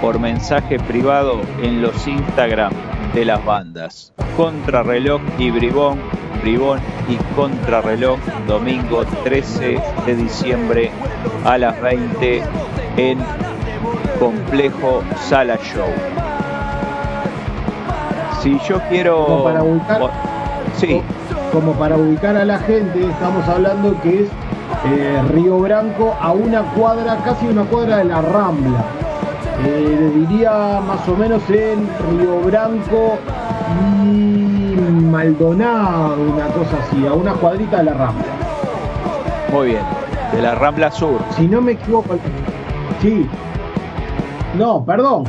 S3: por mensaje privado en los Instagram de las bandas. Contrarreloj y Bribón, Bribón y Contrarreloj, domingo 13 de diciembre a las 20 en Complejo Sala Show. Si yo quiero...
S4: Como para ubicar-
S3: Sí,
S4: Como para ubicar a la gente, estamos hablando que es eh, Río Branco a una cuadra, casi una cuadra de la Rambla. Eh, diría más o menos en Río Branco y Maldonado, una cosa así, a una cuadrita de la Rambla.
S3: muy bien. De la Rambla Sur.
S4: Si no me equivoco, sí. No, perdón.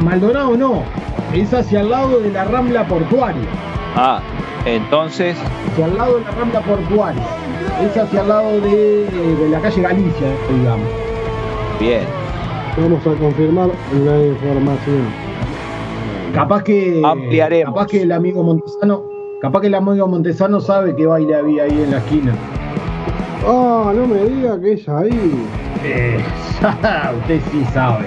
S4: Maldonado no, es hacia el lado de la Rambla Portuaria.
S3: Ah, entonces,
S4: hacia el lado de la Rambla Portuaria. Es hacia el lado de, de la calle Galicia, digamos.
S3: bien.
S2: Vamos a confirmar la información.
S4: Capaz que.
S3: Ampliaremos.
S4: Capaz que el amigo Montesano. Capaz que el amigo Montesano sabe qué baile había ahí en la esquina.
S2: Ah, no me diga que es ahí.
S4: Eh, (laughs) usted sí sabe.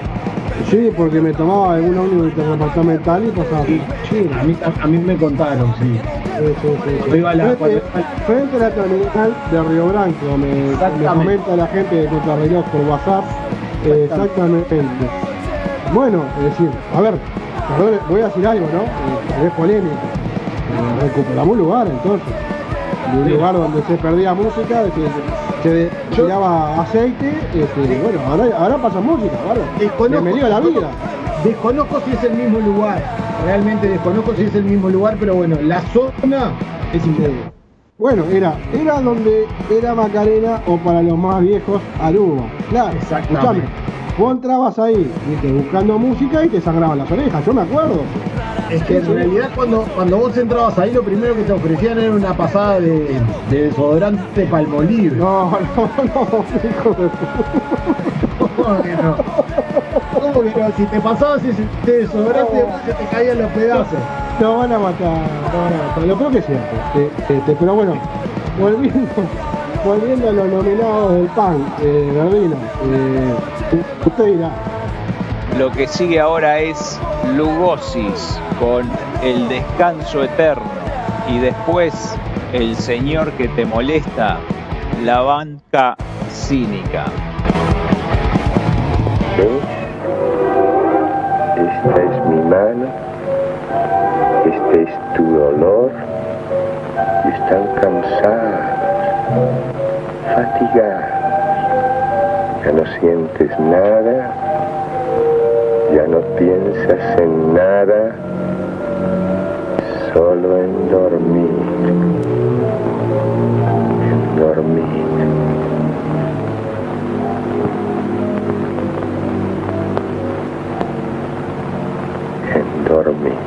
S2: Sí, porque me tomaba en una ómnibus interdepartamental y pasaba.
S4: Sí,
S2: Sí,
S4: A mí, a mí me contaron, sí.
S2: sí, sí, sí.
S4: Cuando iba a la-
S2: Frente,
S4: cuando-
S2: frente a la terminal de Río Branco, me, me comenta la gente de Contrarreloj por WhatsApp. Exactamente. Bueno, es decir, a ver, perdón, voy a decir algo, ¿no? Eh, es polémico. Eh, recuperamos un lugar entonces. Un
S4: Sí.
S2: lugar donde se perdía música, se, se tiraba aceite, este, bueno, ahora, ahora pasa música, ¿vale?
S4: Desconozco,
S2: Bienvenido a la vida.
S4: Desconozco si es el mismo lugar. Realmente desconozco si es el mismo lugar, pero bueno, la zona es increíble.
S2: Bueno, era, era donde era Macarena o para los más viejos Aruba. Claro, escuchame. Vos entrabas ahí, viste, buscando música y te sangraban las orejas, yo me acuerdo.
S4: Es que en realidad cuando, cuando vos entrabas ahí lo primero que te ofrecían era una pasada de, de desodorante palmolive.
S2: No, no, (laughs) no, hijo de puta.
S4: ¿Cómo que no? ¿Cómo que no? Si te pasabas ese desodorante después se te caían los pedazos.
S2: Te van a matar, te van a matar. Lo creo que. Este, este, pero bueno, volviendo, (laughs) volviendo a los nominados del PAN, eh, Gardino, eh, usted dirá,
S3: Lo que sigue ahora es Lugosis con el descanso eterno y después el señor que te molesta, la banca cínica.
S12: Esta es mi mano, este es tu dolor, y están cansados, fatigados, ya no sientes nada, ya no piensas en nada, solo en dormir, en dormir. Dormir.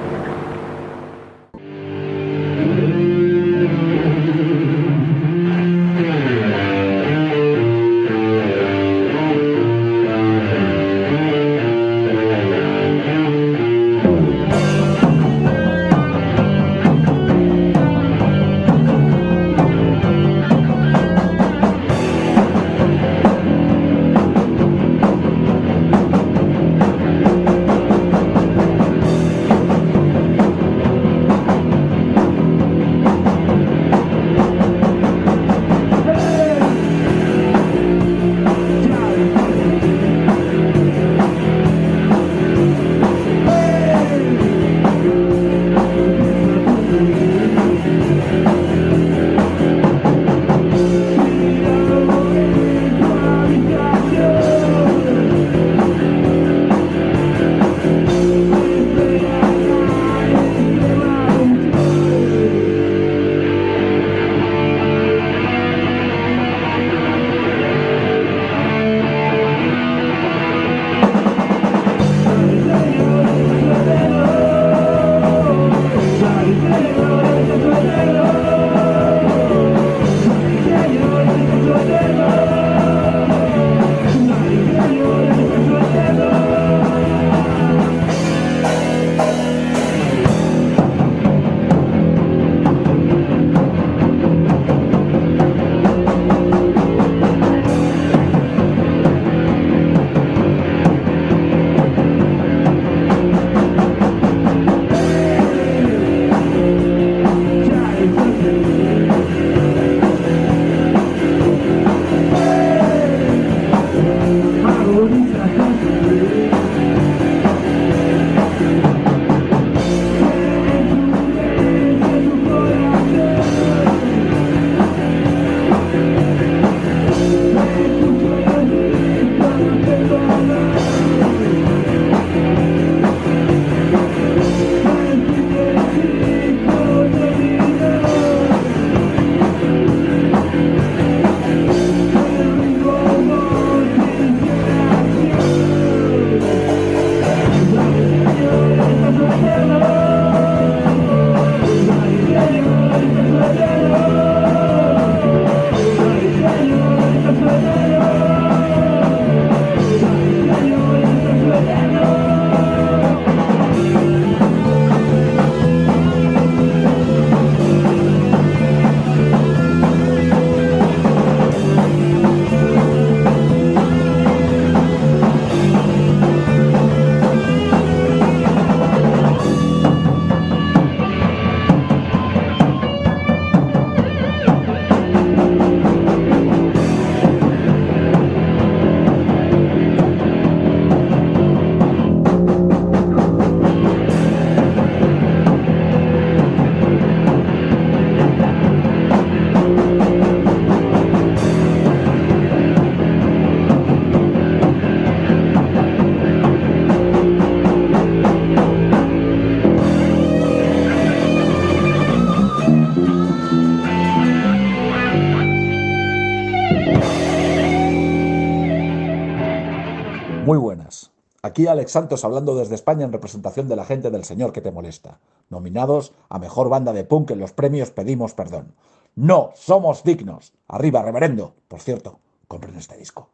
S13: Aquí Alex Santos hablando desde España en representación de la gente del Señor que te molesta. Nominados a Mejor Banda de Punk en los premios Pedimos Perdón. No somos dignos. Arriba, reverendo. Por cierto, compren este disco.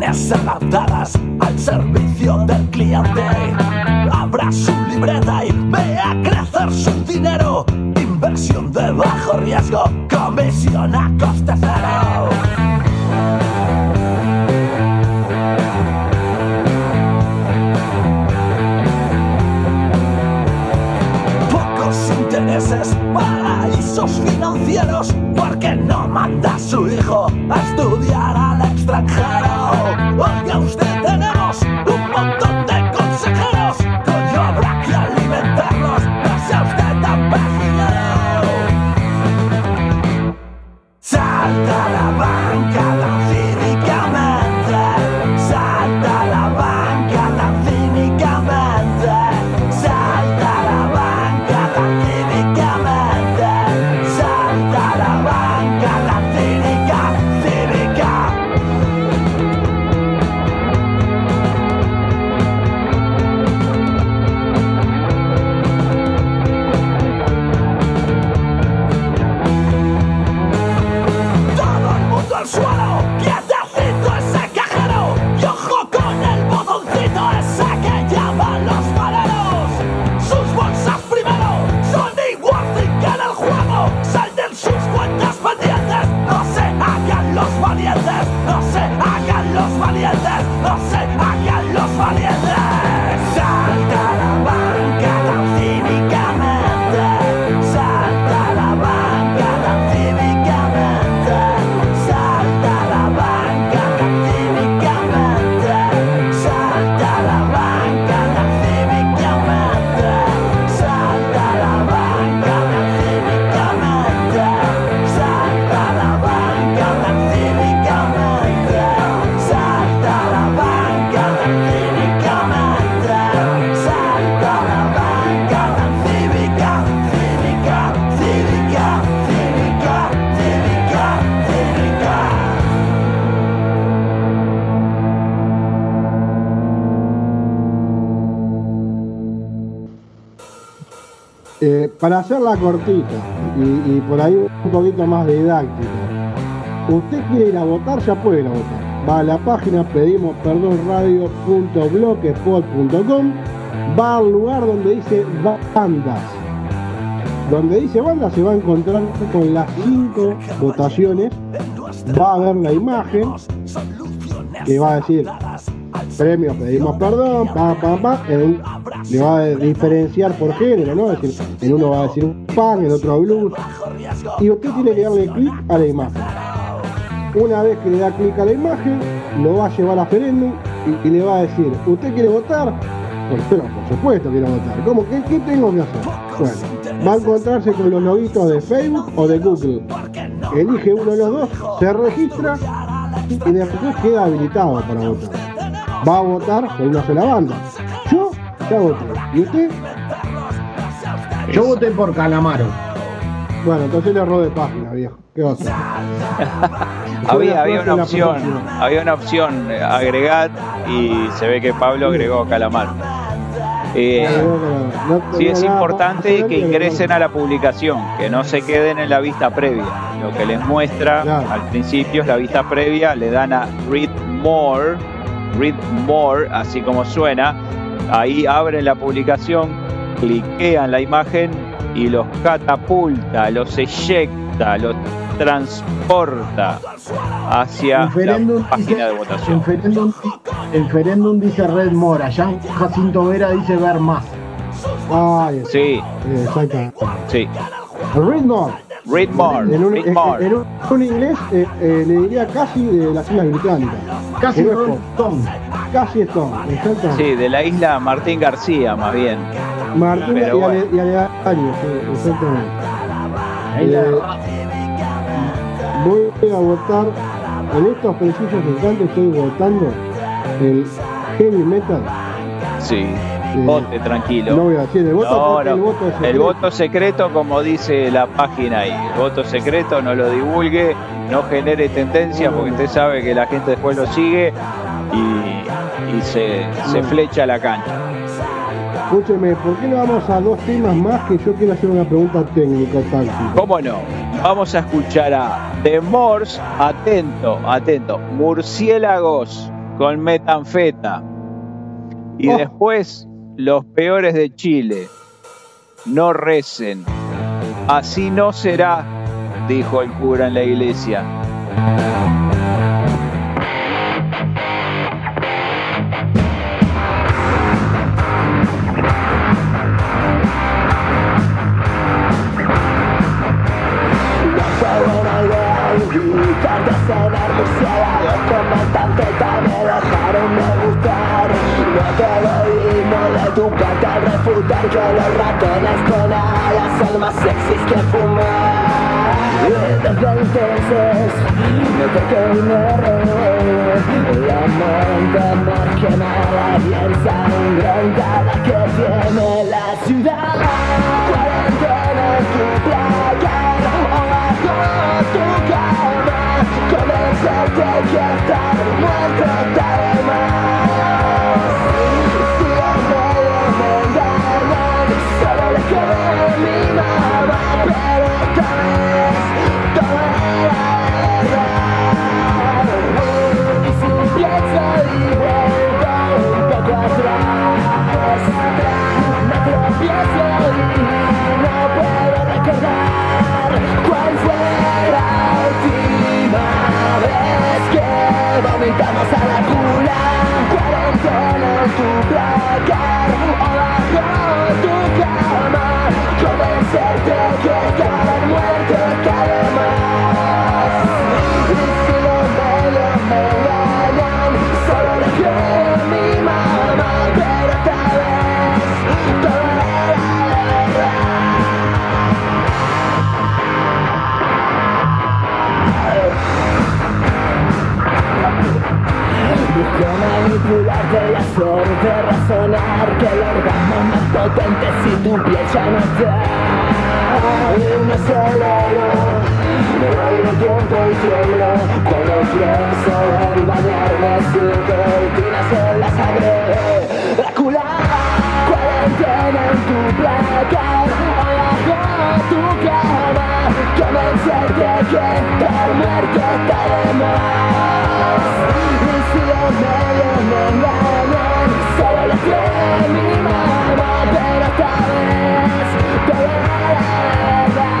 S9: Soluciones adaptadas al servicio del cliente. Abra su libreta y vea crecer su dinero. Inversión de bajo riesgo, comisión a coste cero. Pocos intereses, paraísos financieros, porque no manda a su hijo a estudiar al extranjero. Oiga usted,
S2: para hacerla cortita y, por ahí un poquito más didáctica, usted quiere ir a votar, ya puede ir a votar. Va a la página pedimos perdón radio.blogspot.com, va al lugar donde dice bandas. Donde dice bandas se va a encontrar con las cinco votaciones, va a ver la imagen que va a decir premios pedimos perdón, pa, pa, pa, le va a diferenciar por género, ¿no? Es decir, en uno va a decir pan, en otro blues, y usted tiene que darle clic a la imagen. Una vez que le da clic a la imagen, lo va a llevar a referéndum y, le va a decir, ¿usted quiere votar? Pues, pero por supuesto quiero votar. ¿Cómo? ¿Qué, qué tengo que hacer? Bueno, va a encontrarse con los loguitos de Facebook o de Google. Elige uno de los dos, se registra y después queda habilitado para votar. Va a votar por una sola banda. Yo voté. ¿Y usted?
S4: Yo voté por Calamaro.
S2: Bueno, entonces le de página, viejo. ¿Qué otra? (laughs)
S3: Había, había una opción,
S2: próxima.
S3: había una opción, agregar, y se ve que Pablo agregó Calamar. Eh,
S2: No
S3: sí es importante que
S2: hacer
S3: ingresen a la publicación, que no se queden en la vista previa. Lo que les muestra al principio es la vista previa, le dan a Read More, Read More, así como suena. Ahí abren la publicación, cliquean la imagen y los catapulta, los eyecta, los transporta hacia la página de votación.
S4: Inferendum, Inferendum dice Red Mora. Jean Jacinto Vera dice ver más.
S2: Ay,
S3: Sí,
S2: exacto.
S3: sí.
S2: Read more.
S3: Read more,
S2: En un,
S3: read
S2: en-
S3: more.
S2: en un- un inglés eh, eh, le diría casi de las Islas Británicas.
S4: Casi
S2: pop. Casi Stone, exacto.
S3: Sí, de la isla Martín García, más bien.
S2: Martín y,
S3: Pero bueno.
S2: ale, y sí, exactamente. Eh, voy a votar, en estos precisos instantes estoy votando el heavy metal.
S3: Sí, vote tranquilo.
S2: No voy a decir el voto
S3: No,
S2: el voto es
S3: El
S2: secreto.
S3: voto secreto, como dice la página ahí. El voto secreto no lo divulgue, no genere tendencia, porque usted sabe que la gente después lo sigue y, y se, se flecha la cancha.
S2: Escúcheme, ¿por qué no vamos a dos temas más que yo quiero hacer una pregunta técnica táctica?
S3: ¿Cómo no? Vamos a escuchar a The Morse, atento, atento, murciélagos con metanfeta. Y
S2: Oh.
S3: después, los peores de Chile. No recen. Así no será, dijo el cura en la iglesia.
S1: Entonces me toqué y me la bien sangrentada que tiene la ciudad. Cuarentena en tu playa o bajo tu cama. Convencerte que estar muerto hacerte razonar Que el orgasmo es más potente si tu piel ya no está. Me acelero, me bailo tiempo y tiemblo Cuando pienso en bañarme siento rutinas en la sangre. Drácula, cuarentena en tu placar tu cama Convencerte que estar muerto está Y si los Solo le creo a mi mamá Pero esta vez era verdad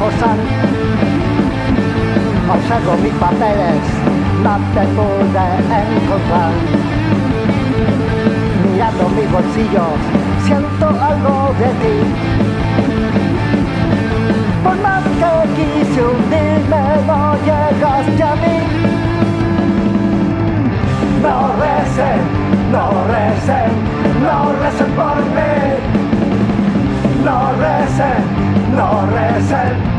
S14: esforzar. Observo mis papeles, no te pude encontrar. Mirando mis bolsillos, siento algo de ti. Por más que quise hundirme, no llegaste a mí. No recen, no recen, no recen por mí. No recen, no recen.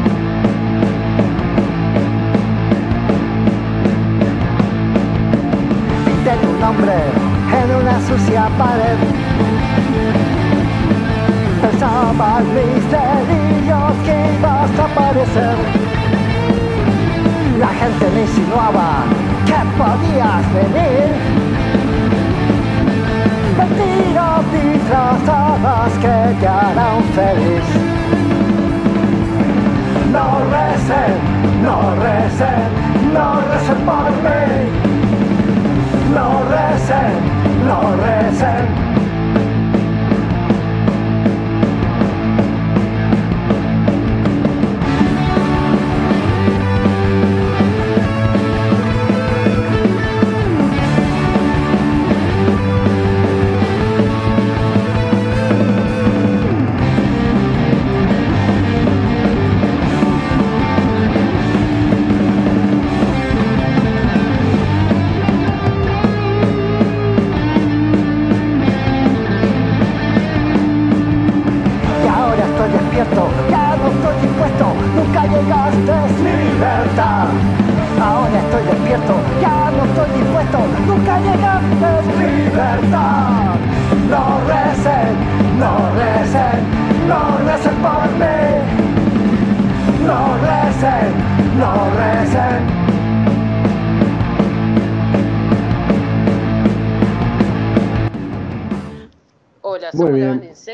S14: Pinté tu nombre en una sucia pared. Pensaba en mis delirios que ibas a aparecer. La gente me insinuaba que podías venir. Mentiras disfrazadas que te harán feliz. No recen, no recen, no recen por mí. No recen, no recen.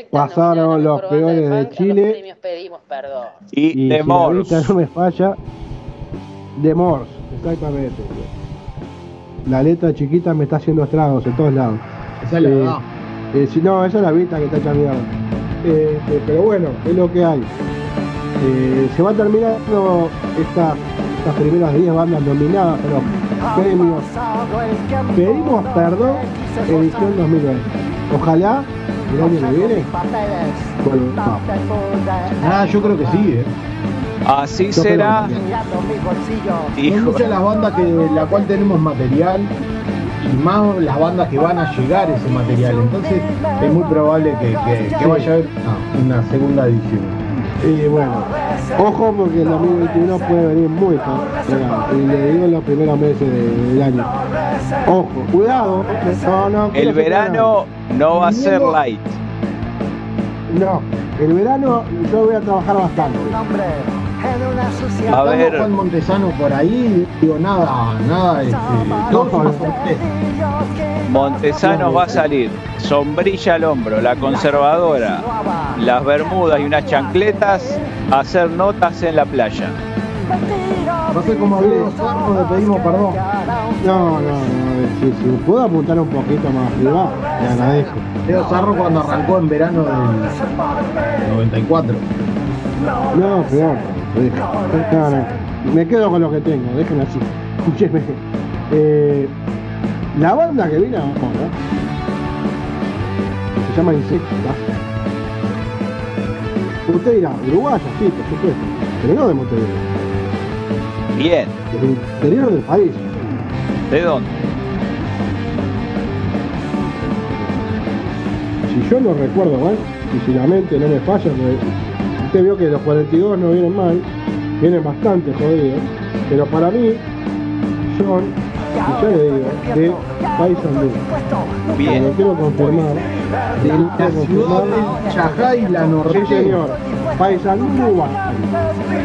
S15: La
S2: Pasaron
S15: la
S2: los peores de
S15: a los
S2: Chile.
S15: premios pedimos perdón.
S3: Y,
S2: Y
S3: de
S2: si la
S3: Morse.
S2: vista no me falla, de Morse, exactamente. La letra chiquita me está haciendo estragos en todos lados.
S4: Esa es la
S2: Eh, eh, si no, esa es la vista que está mierda. Eh, eh, pero bueno, es lo que hay. Eh, se va terminando esta- estas primeras 10 bandas nominadas los premios. Pedimos perdón, edición 2020. Ojalá el año que viene. vuelva.
S4: Ah, yo creo que sí, eh.
S3: Así
S2: Yo
S3: será.
S4: Son muchas las bandas que de la cual tenemos material y más las bandas que van a llegar ese material. Entonces es muy probable que, que- que vaya a haber ah, una segunda edición.
S2: Y bueno, ojo porque el 2021 puede venir muy complicado. Y le digo en los primeros meses de- del año. Ojo, cuidado. No, no,
S3: El verano no va a ser light.
S2: No, el verano yo voy a trabajar bastante.
S3: A ver.
S4: Juan Montesano por ahí, digo nada, nada, este,
S2: No.
S3: Montesano va a salir. Sombrilla al hombro, la conservadora, las bermudas y unas chancletas, a hacer notas en la playa.
S4: No sé cómo Sarno, le pedimos perdón.
S2: No, no, no. Si, si puedo apuntar un poquito más arriba, le agradezco.
S4: Leo Sarro cuando arrancó en verano del 94.
S2: No, peor. No, no. Me quedo con lo que tengo, déjenme así. Escúcheme. Eh, la banda que viene ahora, se llama Insecta. Usted dirá, uruguaya, sí, por supuesto, pero no de Montevideo,
S3: Bien.
S2: del interior del país.
S3: ¿De dónde?
S2: Si yo no recuerdo mal, y si la mente no me falla, usted vio que los 42 no vienen mal, vienen bastante jodidos, pero para mí, son, y ya le digo, de Paysandú.
S3: Bien.
S2: Lo quiero confirmar.
S4: De la ciudad del Chajá y la
S2: Sí, señor.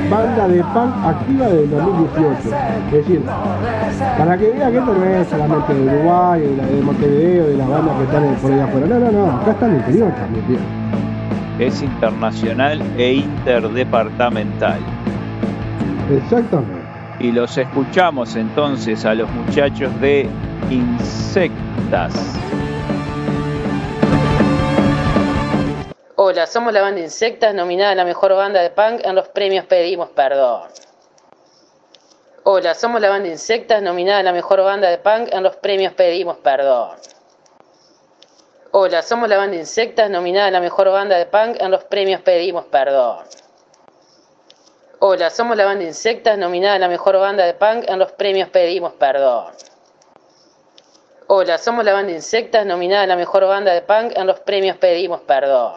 S2: Banda de punk activa del 2018. Es decir, para que vean que esto no es solamente de Uruguay, de, la- de Montevideo, de las bandas que están por ahí afuera. No, no, no. Acá está el interior también, tío.
S3: Es internacional e interdepartamental.
S2: Exactamente.
S3: Y los escuchamos entonces a los muchachos de Insectas.
S16: Hola, somos la banda Insectas, nominada a la mejor banda de punk en los premios Pedimos Perdón. Hola, somos la banda Insectas, nominada a la mejor banda de punk en los premios Pedimos Perdón. Hola, somos la banda Insectas, nominada a la mejor banda de punk en los premios Pedimos Perdón. Hola, somos la banda Insectas, nominada a la mejor banda de punk en los premios Pedimos Perdón. Hola, somos la banda Insectas, nominada a la mejor banda de punk en los premios Pedimos Perdón.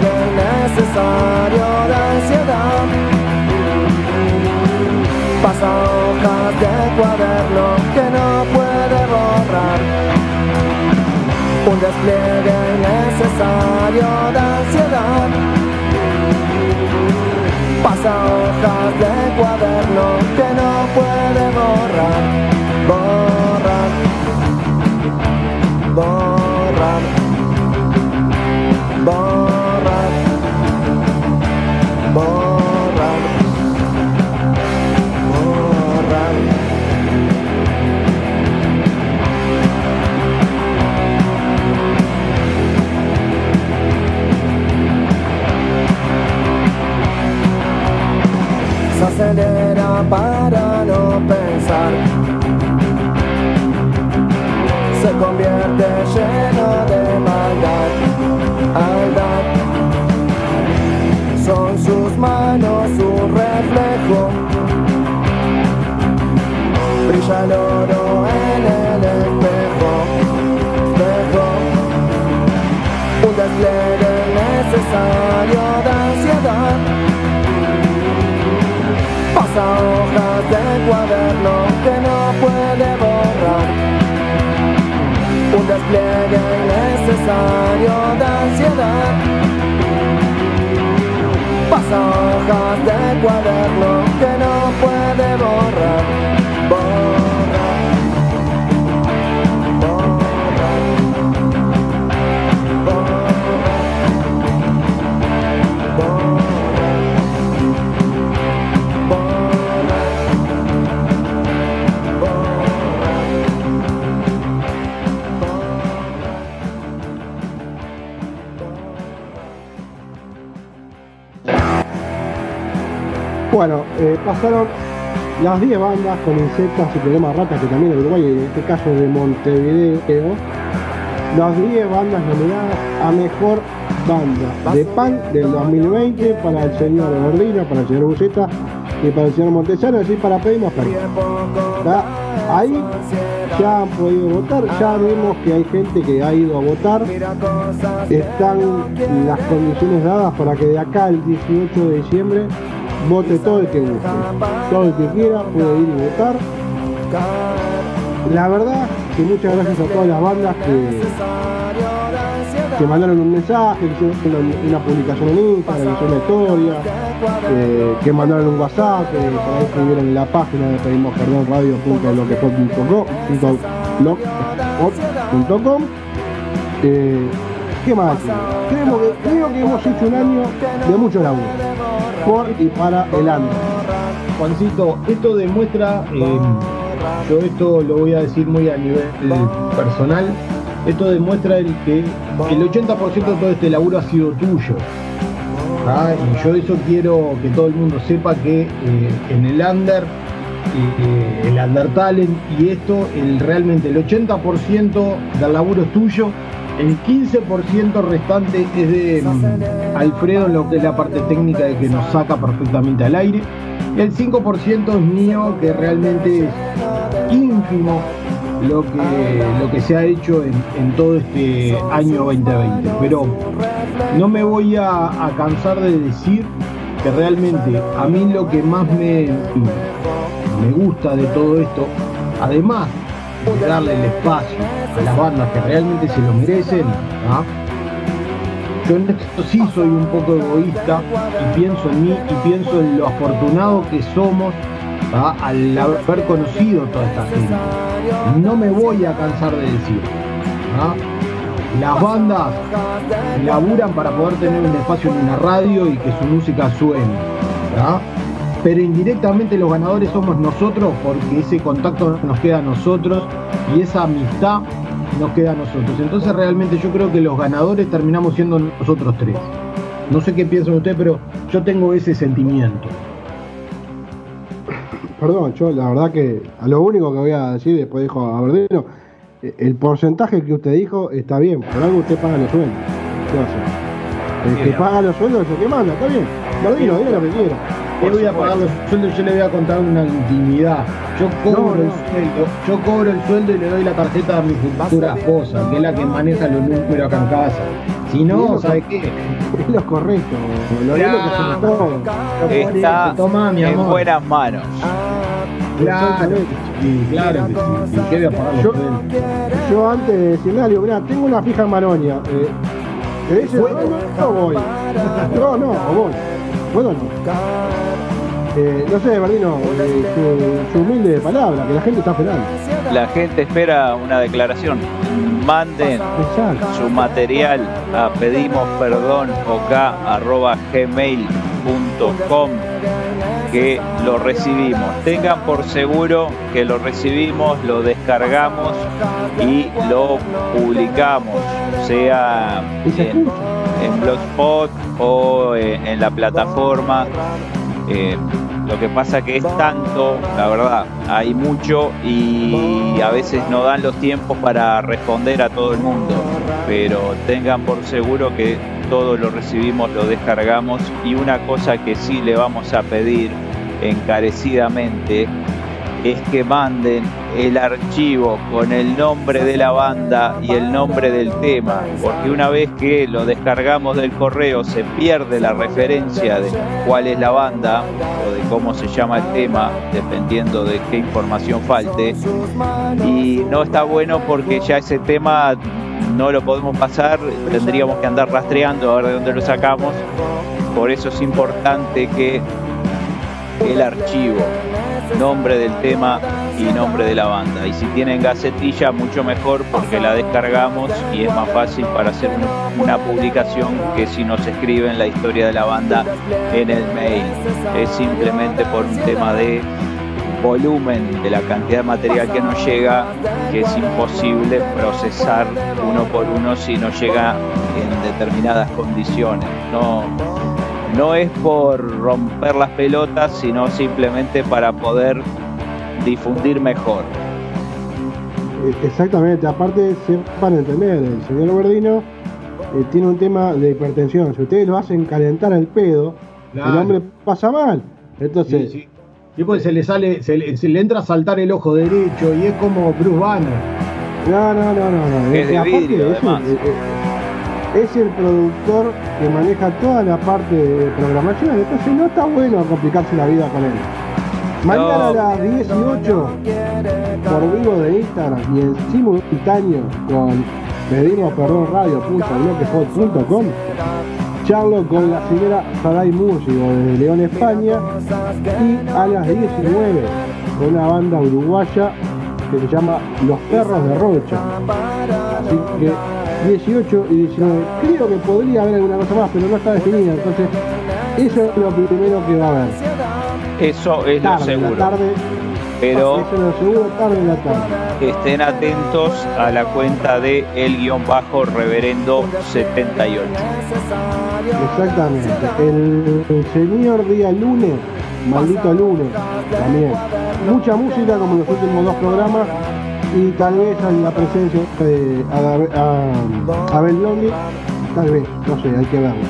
S7: Despliegue necesario de ansiedad pasa hojas de cuaderno que no puede borrar. Un despliegue necesario de ansiedad. Pasa hojas de cuaderno que no puede. Borrar. Borrar. Borrar. Borrar. Se acelera para no pensar. Se convierte oro en el espejo. Un deslere necesario de ansiedad. Pasa hojas de cuaderno que no puede borrar. Un despliegue necesario de ansiedad. Pasa hojas de cuaderno que no puede borrar.
S2: Bueno, eh, pasaron las 10 bandas con insectas y problemas ratas, que también en Uruguay, en este caso de Montevideo, las 10 bandas nominadas a mejor banda de punk del 2020 para el señor Gordino, para el señor Buceta y para el señor Montesano, así para. ¿Está? Ahí ya han podido votar, ya vimos que hay gente que ha ido a votar, están las condiciones dadas para que de acá al 18 de diciembre vote todo el que guste, todo el que quiera puede ir y votar. La verdad que muchas gracias a todas las bandas que, que mandaron un mensaje, que hicieron una, publicación en Instagram, que hicieron una historia, eh, que mandaron un WhatsApp, que por escribieron en la página de pedimos perdón radio.blogspot.com. Eh, ¿Qué más? Creo que, creo que hemos hecho un año de mucho laburo por y para el año.
S4: Juancito, esto demuestra, eh, yo esto lo voy a decir muy a nivel personal, esto demuestra el que el 80% de todo este laburo ha sido tuyo. ¿ah? Y yo eso quiero que todo el mundo sepa que eh, en el under, eh, el under talent y esto, el, realmente el 80% del laburo es tuyo. El 15% restante es de mm, Alfredo en lo que es la parte técnica de que nos saca perfectamente al aire. El 5% es mío, que realmente es ínfimo lo que, lo que se ha hecho en, todo este año 2020. Pero no me voy a, a cansar de decir que realmente a mí lo que más me, me gusta de todo esto, además darle el espacio a las bandas que realmente se lo merecen, yo en esto sí soy un poco egoísta y pienso en mí y pienso en lo afortunado que somos al haber conocido toda esta gente. No me voy a cansar de decir. Las bandas laburan para poder tener un espacio en una radio y que su música suene. Pero indirectamente los ganadores somos nosotros porque ese contacto nos queda a nosotros y esa amistad nos queda a nosotros. Entonces realmente yo creo que los ganadores terminamos siendo nosotros tres. No sé qué piensan ustedes, pero yo tengo ese sentimiento.
S2: Perdón, yo la verdad que a lo único que voy a decir, después dijo a Verdino, eh, el porcentaje que usted dijo está bien, por algo usted paga los sueldos. ¿Qué va a hacer? El que paga los sueldos es el que manda, está bien. Verdino, diga lo que quiera.
S4: Yo voy a pagar los sueldos, yo le voy a contar una intimidad. Yo cobro
S2: No,
S4: el sueldo, yo cobro el sueldo y le doy la tarjeta a mi futura esposa, que es la que maneja los números acá en casa. Si no, ¿sabe qué? (laughs)
S2: Es lo correcto, lo es lo que hacemos todos.
S3: Está
S4: Toma, mi
S3: en
S4: amor.
S3: buenas manos.
S4: Claro, sí, claro que sí. sí, ¿Qué voy a pagar los
S2: Yo, antes de decirle algo, mirá, tengo una fija en Maronia. Eh, ¿Te dice bueno, no voy? (laughs) No, no, o voy. Bueno, no. Eh, no sé, Bernino, eh, su, su humilde palabra, que la gente está esperando.
S3: La gente espera una declaración. Manden su material a pedimos perdón gmail.com que lo recibimos. Tengan por seguro que lo recibimos, lo descargamos y lo publicamos, sea en Blogspot o eh, en la plataforma. Eh, lo que pasa que es tanto, la verdad, hay mucho y a veces no dan los tiempos para responder a todo el mundo, pero tengan por seguro que todo lo recibimos, lo descargamos y una cosa que sí le vamos a pedir encarecidamente es que manden el archivo con el nombre de la banda y el nombre del tema, porque una vez que lo descargamos del correo se pierde la referencia de cuál es la banda o de cómo se llama el tema, dependiendo de qué información falte. Y no está bueno porque ya ese tema no lo podemos pasar, tendríamos que andar rastreando a ver de dónde lo sacamos. Por eso es importante que el archivo, nombre del tema y nombre de la banda. Y si tienen gacetilla, mucho mejor porque la descargamos y es más fácil para hacer un- una publicación que si nos escriben la historia de la banda en el mail. Es simplemente por un tema de volumen de la cantidad de material que nos llega que es imposible procesar uno por uno si no llega en determinadas condiciones. No, no es por romper las pelotas, sino simplemente para poder difundir mejor.
S2: Eh, Exactamente, aparte sepan entender, el señor Verdino eh, tiene un tema de hipertensión. Si ustedes lo hacen calentar el pedo, el hombre pasa mal. Entonces,
S4: Sí, sí. Y pues se le sale, se le, se le entra a saltar el ojo derecho y es como Bruce Banner.
S2: no, no, no, no, no.
S3: Es de
S2: aparte,
S3: vidrio,
S2: es,
S3: además.
S2: eh, eh, es el productor que maneja toda la parte de programación, entonces no está bueno complicarse la vida con él. Mañana a las 18 por vivo de Instagram y en simultáneo con pedimos perdón radio.blogspot.com charlo con la señora Saray Músico desde León, España y a las 19 con una banda uruguaya que se llama Los Perros de Rocha. Así que 18 y 19. Creo que podría haber alguna cosa más, pero no está definida. Entonces, eso es lo primero que va a haber.
S3: Eso es lo
S2: la
S3: seguro.
S2: tarde,
S3: Pero
S2: eso es lo seguro, tarde la tarde.
S3: estén atentos a la cuenta de el guion bajo reverendo 78.
S2: Exactamente. El, el señor día lunes, maldito lunes, también. Mucha música como en los últimos dos programas y tal vez en la presencia de Adabe- a- Abel tal vez, no sé, hay que verlo.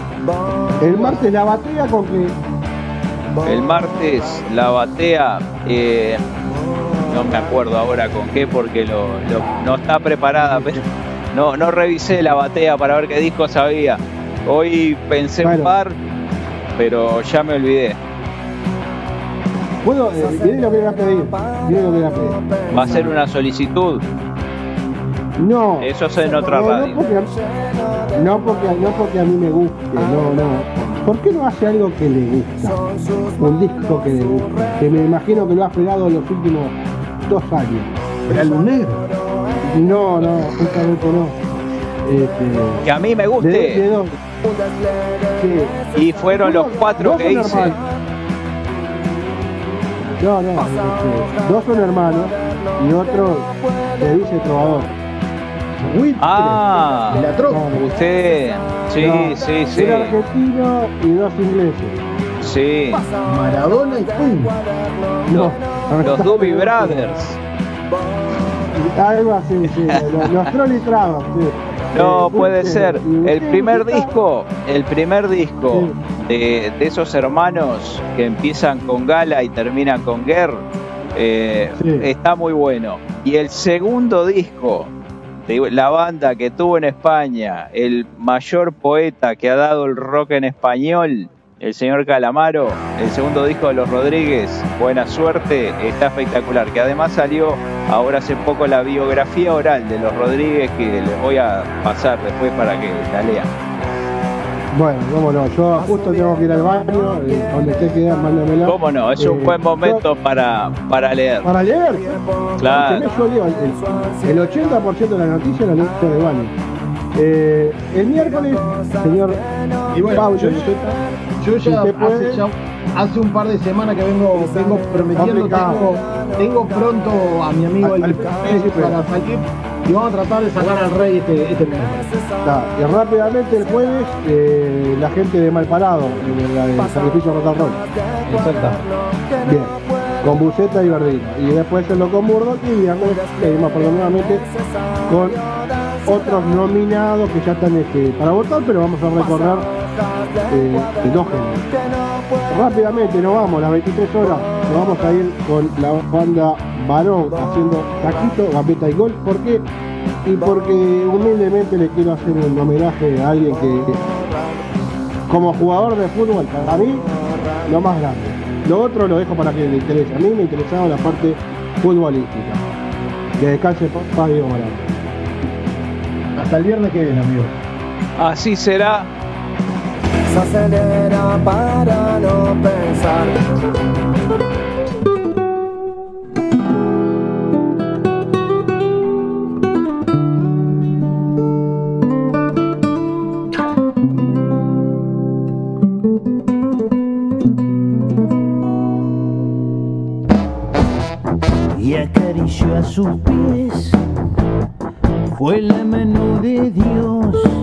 S2: El martes la batea con que
S3: El martes la batea, eh, no me acuerdo ahora con qué porque lo, lo- no está preparada, pero no, no revisé la batea para ver qué discos había. Hoy pensé un par, pero ya me olvidé.
S2: Puedo, eh, miren lo que voy a pedir, miren lo que voy a pedir.
S3: Va a ser una solicitud.
S2: No.
S3: Eso es en otra
S2: no,
S3: radio.
S2: No porque, no, porque, no porque a mí me guste, no, no. ¿Por qué no hace algo que le gusta? Un disco que le gusta. Que me imagino que lo ha pegado los últimos dos años.
S4: ¿Era el negro?
S2: No, no, justamente no. Este,
S3: Que a mí me
S2: de-
S3: guste.
S2: de dos. Sí.
S3: Y fueron los cuatro que hice.
S2: hermanos. No, no, este, dos son hermanos y otro le dice trovador.
S3: Ah,
S2: De la tropa.
S3: usted. Sí,
S2: No,
S3: sí, sí.
S2: Un argentino y dos ingleses.
S3: Sí.
S4: Maradona y Pum.
S2: No.
S3: Los Doobie Brothers.
S2: Algo así, sí. Los, los Trolley Travers, sí.
S3: No puede ser. El primer disco, el primer disco de, de esos hermanos que empiezan con Gala y terminan con Guerr, eh, está muy bueno. Y el segundo disco de la banda que tuvo en España, el mayor poeta que ha dado el rock en español, el señor Calamaro, el segundo disco de los Rodríguez, Buena Suerte, está espectacular. Que además salió ahora hace poco la biografía oral de los Rodríguez que les voy a pasar después para que la lean.
S2: Bueno, cómo no. Yo justo tengo que ir al baño. eh, donde esté queda, mándamela.
S3: ¿Cómo no? Es un
S2: Eh,
S3: buen momento para, para leer.
S2: Para leer.
S3: Claro.
S2: Porque Yo leo el, el 80% de la noticia la leo de baño. Eh, el miércoles, señor
S4: Y bueno, yo, yo ya
S2: si
S4: hace,
S2: puede.
S4: ya hace un par de semanas que vengo, vengo prometiendo, tengo, tengo pronto a mi amigo
S2: Al-
S4: el
S2: al
S4: para salir y vamos a tratar de sacar al rey este, este mes.
S2: Está, y rápidamente el jueves, eh, la gente de Malparado, en del sacrificio rock roll. Bien, con Buceta y Verdino. Y después el Loco Murdoch y viernes pedimos perdón nuevamente con otros nominados que ya están este, para votar, pero vamos a recorrer eh, dos géneros. Rápidamente nos vamos, las 23 horas, nos vamos a ir con la banda Varón haciendo taquito, gambeta y gol. ¿Por qué? Y porque humildemente le quiero hacer un homenaje a alguien que, como jugador de fútbol, para mí, lo más grande. Lo otro lo dejo para que le interese. A mí me interesaba la parte futbolística. Que descanse Fabio Morales.
S4: Hasta el viernes que viene, amigo.
S3: Así será.
S7: Se acelera para no pensar.
S17: a sus pies fue la de Dios.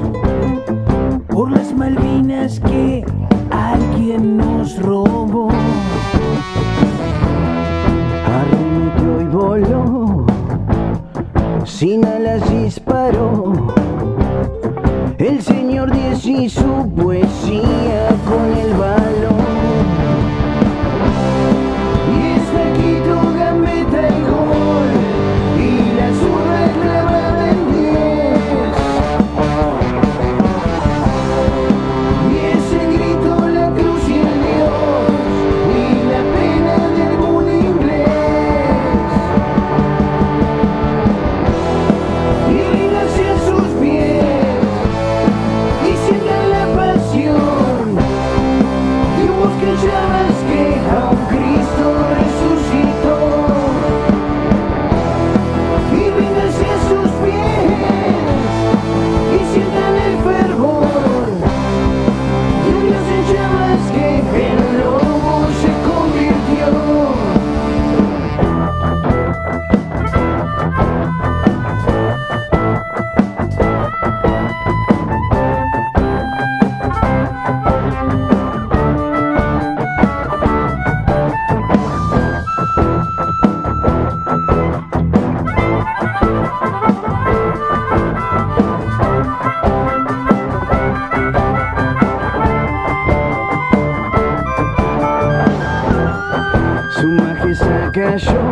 S1: special